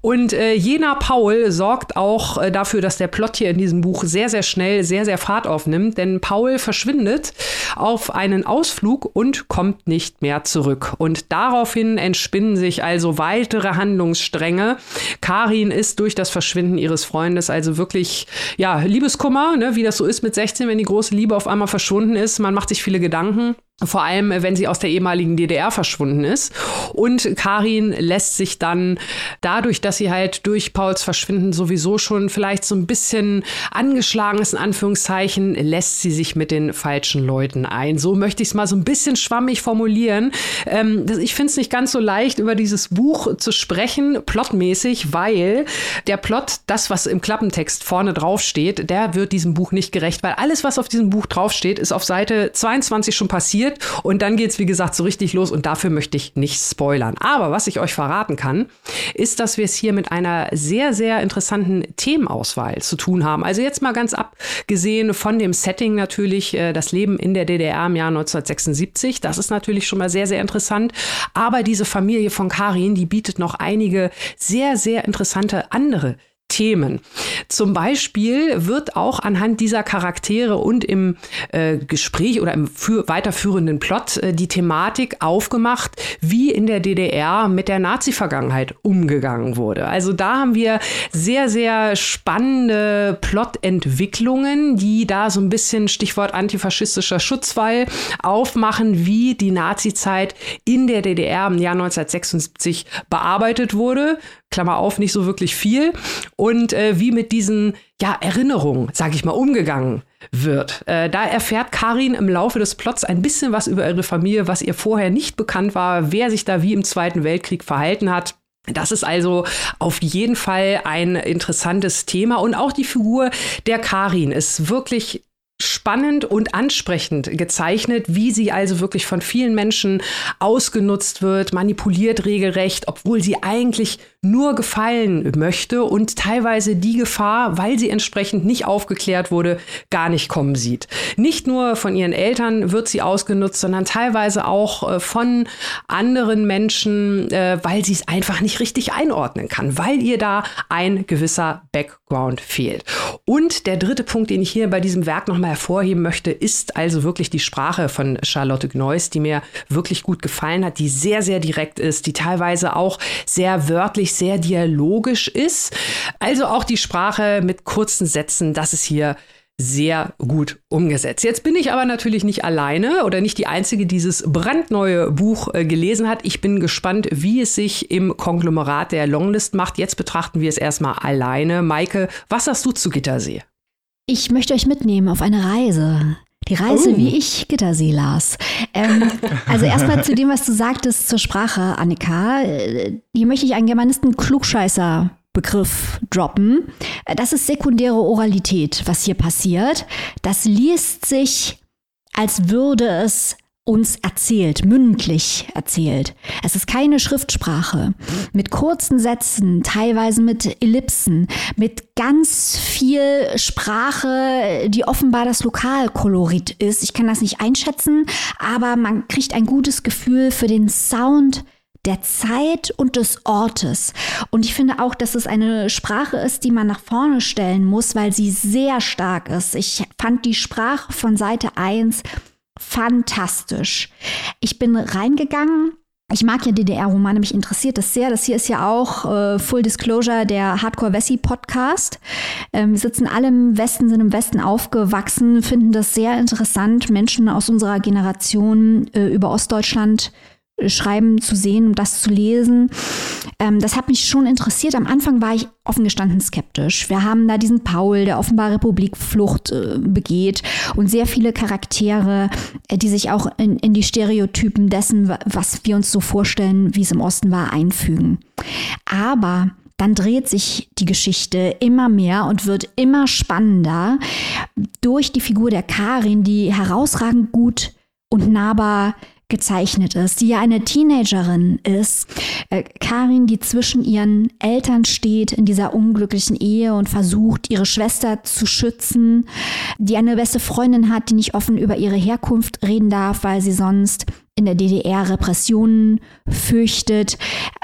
Speaker 3: Und äh, jener Paul sorgt auch äh, dafür, dass der Plot hier in diesem Buch sehr, sehr schnell, sehr, sehr Fahrt aufnimmt, denn Paul verschwindet auf einen Ausflug und kommt nicht mehr zurück. Und daraufhin entspinnen sich also weitere Handlungsstränge. Karin ist durch das Verschwinden ihres Freundes also wirklich, ja, Liebeskummer, ne, wie das so ist mit 16, wenn die große Liebe auf einmal verschwunden ist. Man macht sich viele Gedanken. Vor allem, wenn sie aus der ehemaligen DDR verschwunden ist. Und Karin lässt sich dann dadurch, dass sie halt durch Pauls Verschwinden sowieso schon vielleicht so ein bisschen angeschlagen ist, in Anführungszeichen, lässt sie sich mit den falschen Leuten ein. So möchte ich es mal so ein bisschen schwammig formulieren. Ähm, ich finde es nicht ganz so leicht, über dieses Buch zu sprechen, plotmäßig, weil der Plot, das, was im Klappentext vorne draufsteht, der wird diesem Buch nicht gerecht, weil alles, was auf diesem Buch draufsteht, ist auf Seite 22 schon passiert passiert. Und dann geht es, wie gesagt, so richtig los und dafür möchte ich nicht spoilern. Aber was ich euch verraten kann, ist, dass wir es hier mit einer sehr, sehr interessanten Themenauswahl zu tun haben. Also jetzt mal ganz abgesehen von dem Setting natürlich, äh, das Leben in der DDR im Jahr 1976. Das ist natürlich schon mal sehr, sehr interessant. Aber diese Familie von Karin, die bietet noch einige sehr, sehr interessante andere Themen. Zum Beispiel wird auch anhand dieser Charaktere und im äh, Gespräch oder im weiterführenden Plot äh, die Thematik aufgemacht, wie in der DDR mit der Nazi-Vergangenheit umgegangen wurde. Also da haben wir sehr, sehr spannende Plotentwicklungen, die da so ein bisschen Stichwort antifaschistischer Schutzwall aufmachen, wie die Nazi-Zeit in der DDR im Jahr 1976 bearbeitet wurde. Klammer auf, nicht so wirklich viel. Und äh, wie mit diesen ja, Erinnerungen, sage ich mal, umgegangen wird. Äh, da erfährt Karin im Laufe des Plots ein bisschen was über ihre Familie, was ihr vorher nicht bekannt war, wer sich da wie im Zweiten Weltkrieg verhalten hat. Das ist also auf jeden Fall ein interessantes Thema und auch die Figur der Karin ist wirklich spannend und ansprechend gezeichnet, wie sie also wirklich von vielen Menschen ausgenutzt wird, manipuliert regelrecht, obwohl sie eigentlich nur gefallen möchte und teilweise die Gefahr, weil sie entsprechend nicht aufgeklärt wurde, gar nicht kommen sieht. Nicht nur von ihren Eltern wird sie ausgenutzt, sondern teilweise auch äh, von anderen Menschen, äh, weil sie es einfach nicht richtig einordnen kann, weil ihr da ein gewisser Background fehlt. Und der dritte Punkt, den ich hier bei diesem Werk nochmal hervorheben möchte, ist also wirklich die Sprache von Charlotte Gneuss, die mir wirklich gut gefallen hat, die sehr, sehr direkt ist, die teilweise auch sehr wörtlich wirklich sehr dialogisch ist. Also auch die Sprache mit kurzen Sätzen, das ist hier sehr gut umgesetzt. Jetzt bin ich aber natürlich nicht alleine oder nicht die Einzige, die dieses brandneue Buch äh, gelesen hat. Ich bin gespannt, wie es sich im Konglomerat der Longlist macht. Jetzt betrachten wir es erstmal alleine. Maike, was hast du zu Gittersee?
Speaker 2: Ich möchte euch mitnehmen auf eine Reise. Die Reise, oh. wie ich Gittersee las. Ähm, also erstmal zu dem, was du sagtest zur Sprache, Annika. Äh, hier möchte ich einen Germanisten Klugscheißer Begriff droppen. Äh, das ist sekundäre Oralität, was hier passiert. Das liest sich, als würde es uns erzählt, mündlich erzählt. Es ist keine Schriftsprache. Mit kurzen Sätzen, teilweise mit Ellipsen, mit ganz viel Sprache, die offenbar das Lokalkolorit ist. Ich kann das nicht einschätzen, aber man kriegt ein gutes Gefühl für den Sound der Zeit und des Ortes. Und ich finde auch, dass es eine Sprache ist, die man nach vorne stellen muss, weil sie sehr stark ist. Ich fand die Sprache von Seite 1 fantastisch. Ich bin reingegangen. Ich mag ja DDR-Romane, mich interessiert das sehr. Das hier ist ja auch äh, Full Disclosure, der Hardcore Wessi Podcast. Ähm, wir sitzen alle im Westen, sind im Westen aufgewachsen, finden das sehr interessant, Menschen aus unserer Generation äh, über Ostdeutschland schreiben zu sehen und das zu lesen. Ähm, das hat mich schon interessiert. Am Anfang war ich offen gestanden skeptisch. Wir haben da diesen Paul, der offenbar Republikflucht äh, begeht und sehr viele Charaktere, äh, die sich auch in, in die Stereotypen dessen, was wir uns so vorstellen, wie es im Osten war, einfügen. Aber dann dreht sich die Geschichte immer mehr und wird immer spannender durch die Figur der Karin, die herausragend gut und nahbar gezeichnet ist, die ja eine Teenagerin ist. Äh, Karin, die zwischen ihren Eltern steht in dieser unglücklichen Ehe und versucht, ihre Schwester zu schützen, die eine beste Freundin hat, die nicht offen über ihre Herkunft reden darf, weil sie sonst in der DDR Repressionen fürchtet,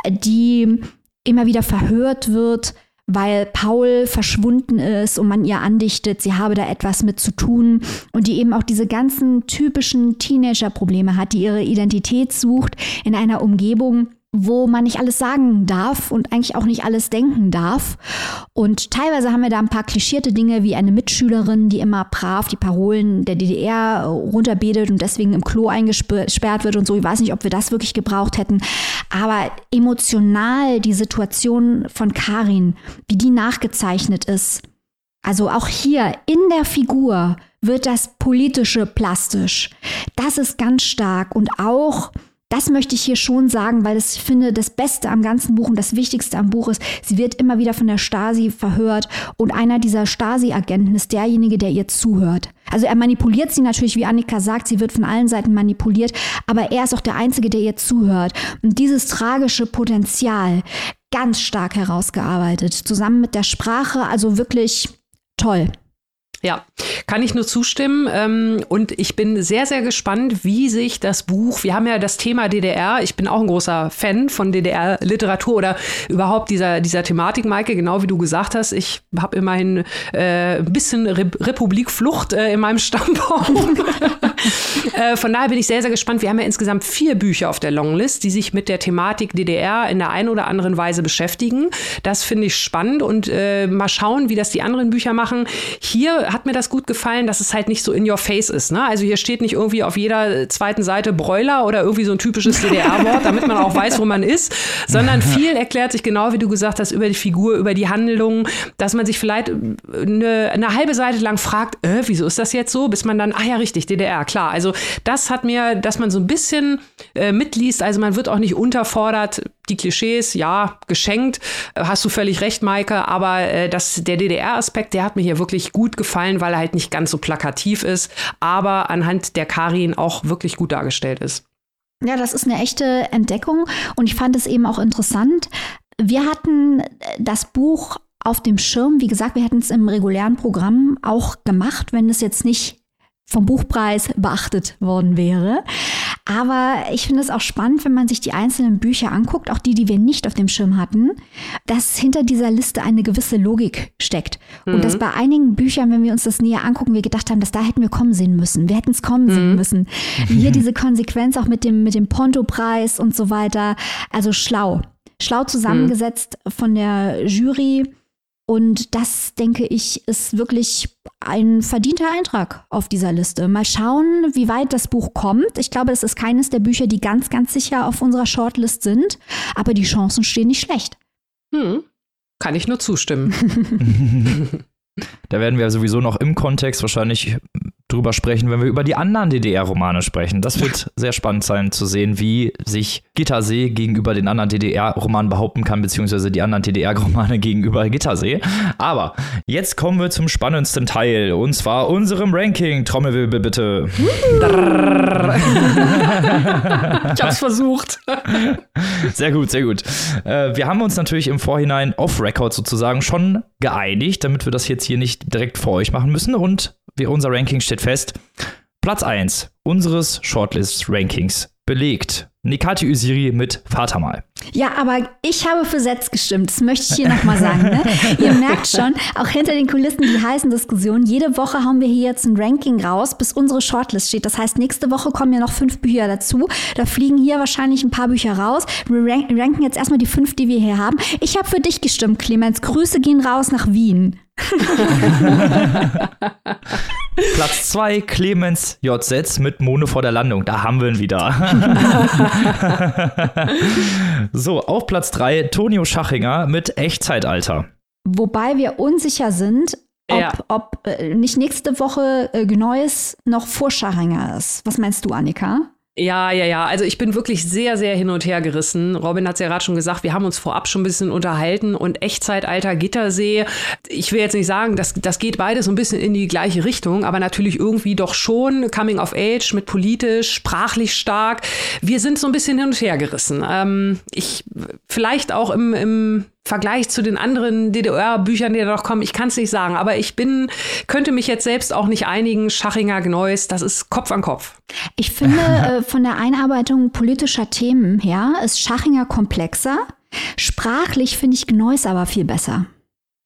Speaker 2: die immer wieder verhört wird weil Paul verschwunden ist und man ihr andichtet, sie habe da etwas mit zu tun und die eben auch diese ganzen typischen Teenager-Probleme hat, die ihre Identität sucht in einer Umgebung, wo man nicht alles sagen darf und eigentlich auch nicht alles denken darf. Und teilweise haben wir da ein paar klischierte Dinge wie eine Mitschülerin, die immer brav die Parolen der DDR runterbetet und deswegen im Klo eingesperrt wird und so. Ich weiß nicht, ob wir das wirklich gebraucht hätten. Aber emotional die Situation von Karin, wie die nachgezeichnet ist. Also auch hier in der Figur wird das Politische plastisch. Das ist ganz stark und auch das möchte ich hier schon sagen, weil ich finde, das Beste am ganzen Buch und das Wichtigste am Buch ist, sie wird immer wieder von der Stasi verhört und einer dieser Stasi-Agenten ist derjenige, der ihr zuhört. Also er manipuliert sie natürlich, wie Annika sagt, sie wird von allen Seiten manipuliert, aber er ist auch der Einzige, der ihr zuhört. Und dieses tragische Potenzial ganz stark herausgearbeitet, zusammen mit der Sprache, also wirklich toll.
Speaker 3: Ja, kann ich nur zustimmen. Ähm, und ich bin sehr, sehr gespannt, wie sich das Buch, wir haben ja das Thema DDR, ich bin auch ein großer Fan von DDR-Literatur oder überhaupt dieser, dieser Thematik, Maike, genau wie du gesagt hast. Ich habe immerhin äh, ein bisschen Re Republikflucht äh, in meinem Stammbaum. äh, von daher bin ich sehr, sehr gespannt. Wir haben ja insgesamt vier Bücher auf der Longlist, die sich mit der Thematik DDR in der einen oder anderen Weise beschäftigen. Das finde ich spannend und äh, mal schauen, wie das die anderen Bücher machen. Hier hat mir das gut gefallen, dass es halt nicht so in your face ist. Ne? Also hier steht nicht irgendwie auf jeder zweiten Seite Bräuler oder irgendwie so ein typisches DDR-Wort, damit man auch weiß, wo man ist, sondern viel erklärt sich genau, wie du gesagt hast, über die Figur, über die Handlung, dass man sich vielleicht eine, eine halbe Seite lang fragt, äh, wieso ist das jetzt so, bis man dann, ah ja, richtig, DDR, klar. Also das hat mir, dass man so ein bisschen äh, mitliest, also man wird auch nicht unterfordert, die Klischees, ja, geschenkt, hast du völlig recht, Maike, aber äh, das, der DDR-Aspekt, der hat mir hier wirklich gut gefallen, weil er halt nicht ganz so plakativ ist, aber anhand der Karin auch wirklich gut dargestellt ist.
Speaker 2: Ja, das ist eine echte Entdeckung und ich fand es eben auch interessant. Wir hatten das Buch auf dem Schirm, wie gesagt, wir hätten es im regulären Programm auch gemacht, wenn es jetzt nicht vom Buchpreis beachtet worden wäre. Aber ich finde es auch spannend, wenn man sich die einzelnen Bücher anguckt, auch die, die wir nicht auf dem Schirm hatten, dass hinter dieser Liste eine gewisse Logik steckt. Mhm. Und dass bei einigen Büchern, wenn wir uns das näher angucken, wir gedacht haben, dass da hätten wir kommen sehen müssen. Wir hätten es kommen sehen mhm. müssen. Hier diese Konsequenz auch mit dem, mit dem Ponto-Preis und so weiter. Also schlau. Schlau zusammengesetzt mhm. von der Jury und das, denke ich, ist wirklich ein verdienter Eintrag auf dieser Liste. Mal schauen, wie weit das Buch kommt. Ich glaube, es ist keines der Bücher, die ganz, ganz sicher auf unserer Shortlist sind, aber die Chancen stehen nicht schlecht.
Speaker 3: Hm. Kann ich nur zustimmen.
Speaker 1: da werden wir sowieso noch im Kontext wahrscheinlich drüber sprechen, wenn wir über die anderen DDR-Romane sprechen. Das wird sehr spannend sein zu sehen, wie sich Gittersee gegenüber den anderen DDR-Romanen behaupten kann, beziehungsweise die anderen DDR-Romane gegenüber Gittersee. Aber jetzt kommen wir zum spannendsten Teil, und zwar unserem Ranking. Trommelwirbel bitte.
Speaker 3: ich hab's versucht.
Speaker 1: Sehr gut, sehr gut. Äh, wir haben uns natürlich im Vorhinein off-Record sozusagen schon geeinigt, damit wir das jetzt hier nicht direkt vor euch machen müssen und wir, unser Ranking steht fest. Platz 1 unseres Shortlist-Rankings belegt Nikati Usiri mit Vater mal.
Speaker 2: Ja, aber ich habe für Setz gestimmt. Das möchte ich hier nochmal sagen. Ne? Ihr merkt schon, auch hinter den Kulissen die heißen Diskussionen. Jede Woche haben wir hier jetzt ein Ranking raus, bis unsere Shortlist steht. Das heißt, nächste Woche kommen ja noch fünf Bücher dazu. Da fliegen hier wahrscheinlich ein paar Bücher raus. Wir ranken jetzt erstmal die fünf, die wir hier haben. Ich habe für dich gestimmt, Clemens. Grüße gehen raus nach Wien.
Speaker 1: Platz 2, Clemens J. Setz mit Mone vor der Landung. Da haben wir ihn wieder. so, auf Platz 3, Tonio Schachinger mit Echtzeitalter.
Speaker 2: Wobei wir unsicher sind, ob, ja. ob äh, nicht nächste Woche äh, Neues noch vor Schachinger ist. Was meinst du, Annika?
Speaker 3: Ja, ja, ja. Also ich bin wirklich sehr, sehr hin und her gerissen. Robin hat es ja gerade schon gesagt, wir haben uns vorab schon ein bisschen unterhalten und Echtzeitalter Gittersee. Ich will jetzt nicht sagen, das, das geht beides so ein bisschen in die gleiche Richtung, aber natürlich irgendwie doch schon Coming of Age mit politisch, sprachlich stark. Wir sind so ein bisschen hin und her gerissen. Ähm, ich vielleicht auch im, im Vergleich zu den anderen DDR-Büchern, die da noch kommen, ich kann es nicht sagen, aber ich bin, könnte mich jetzt selbst auch nicht einigen. Schachinger Gneuss, das ist Kopf an Kopf.
Speaker 2: Ich finde, äh, von der Einarbeitung politischer Themen her ist Schachinger komplexer. Sprachlich finde ich Gneuss aber viel besser.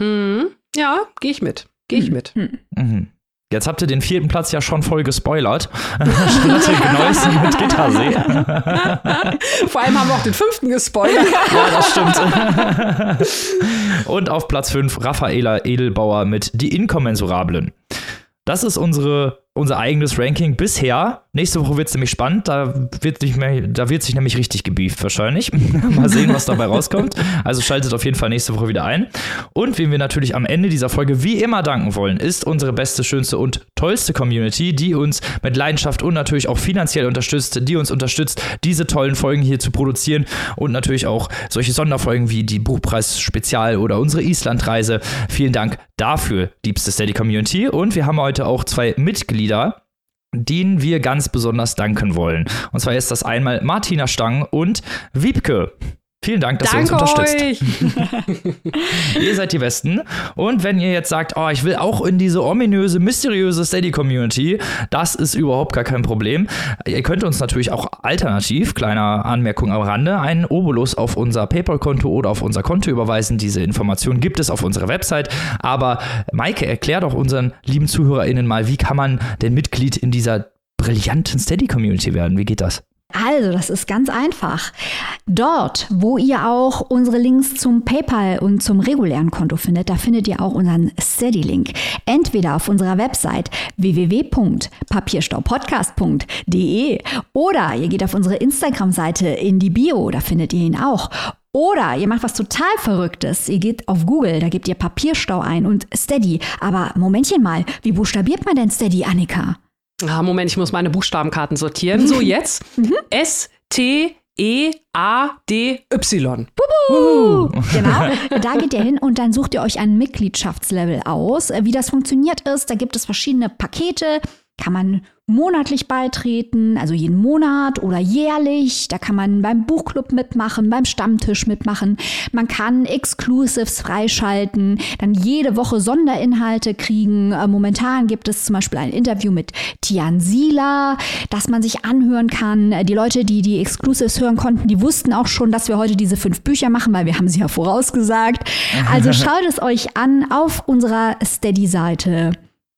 Speaker 3: Mhm. Ja, gehe ich mit. Gehe ich mhm. mit. Mhm.
Speaker 1: Jetzt habt ihr den vierten Platz ja schon voll gespoilert. Gneussen mit Gittersee.
Speaker 3: Vor allem haben wir auch den fünften gespoilert.
Speaker 1: ja, das stimmt. Und auf Platz fünf Raffaela Edelbauer mit Die Inkommensurablen. Das ist unsere unser eigenes Ranking bisher. Nächste Woche wird es nämlich spannend. Da wird, nicht mehr, da wird sich nämlich richtig gebieft wahrscheinlich. Mal sehen, was dabei rauskommt. Also schaltet auf jeden Fall nächste Woche wieder ein. Und wem wir natürlich am Ende dieser Folge wie immer danken wollen, ist unsere beste, schönste und tollste Community, die uns mit Leidenschaft und natürlich auch finanziell unterstützt, die uns unterstützt, diese tollen Folgen hier zu produzieren und natürlich auch solche Sonderfolgen wie die Buchpreis-Spezial oder unsere Islandreise. Vielen Dank dafür, liebste Steady Community. Und wir haben heute auch zwei Mitglieder, denen wir ganz besonders danken wollen. Und zwar ist das einmal Martina Stang und Wiebke. Vielen Dank, dass
Speaker 3: Danke
Speaker 1: ihr uns unterstützt. ihr seid die Besten. Und wenn ihr jetzt sagt, oh, ich will auch in diese ominöse, mysteriöse Steady-Community, das ist überhaupt gar kein Problem. Ihr könnt uns natürlich auch alternativ, kleiner Anmerkung am Rande, einen Obolus auf unser PayPal-Konto oder auf unser Konto überweisen. Diese Information gibt es auf unserer Website. Aber Maike, erklär doch unseren lieben ZuhörerInnen mal, wie kann man denn Mitglied in dieser brillanten Steady-Community werden? Wie geht das?
Speaker 2: Also, das ist ganz einfach. Dort, wo ihr auch unsere Links zum PayPal und zum regulären Konto findet, da findet ihr auch unseren Steady-Link. Entweder auf unserer Website www.papierstaupodcast.de oder ihr geht auf unsere Instagram-Seite in die Bio, da findet ihr ihn auch. Oder ihr macht was total Verrücktes. Ihr geht auf Google, da gebt ihr Papierstau ein und Steady. Aber Momentchen mal, wie buchstabiert man denn Steady, Annika?
Speaker 3: Ah, Moment, ich muss meine Buchstabenkarten sortieren. So, jetzt. S, T, E, A, D, Y.
Speaker 2: Genau, da geht ihr hin und dann sucht ihr euch ein Mitgliedschaftslevel aus. Wie das funktioniert ist, da gibt es verschiedene Pakete. Kann man monatlich beitreten, also jeden Monat oder jährlich. Da kann man beim Buchclub mitmachen, beim Stammtisch mitmachen. Man kann Exclusives freischalten, dann jede Woche Sonderinhalte kriegen. Äh, Momentan gibt es zum Beispiel ein Interview mit Tian Sila, das man sich anhören kann. Äh, Die Leute, die die Exclusives hören konnten, die wussten auch schon, dass wir heute diese fünf Bücher machen, weil wir haben sie ja vorausgesagt. Also schaut es euch an auf unserer Steady-Seite.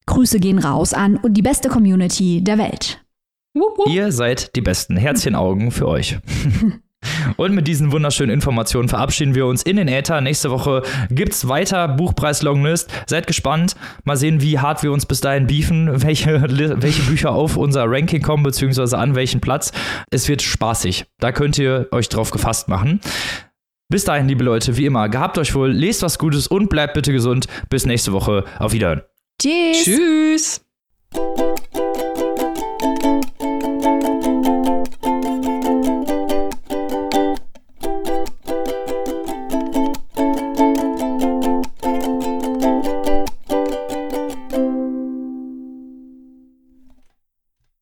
Speaker 2: Grüße gehen raus an und die beste Community der Welt.
Speaker 3: Wupp, wupp.
Speaker 1: Ihr seid die besten Herzchenaugen für euch. Und mit diesen wunderschönen Informationen verabschieden wir uns in den Äther. Nächste Woche gibt's weiter Buchpreis-Longlist. Seid gespannt. Mal sehen, wie hart wir uns bis dahin beefen, welche, welche Bücher auf unser Ranking kommen, beziehungsweise an welchen Platz. Es wird spaßig. Da könnt ihr euch drauf gefasst machen. Bis dahin, liebe Leute, wie immer, gehabt euch wohl, lest was Gutes und bleibt bitte gesund. Bis nächste Woche. Auf Wiederhören.
Speaker 2: Tschüss.
Speaker 3: Tschüss.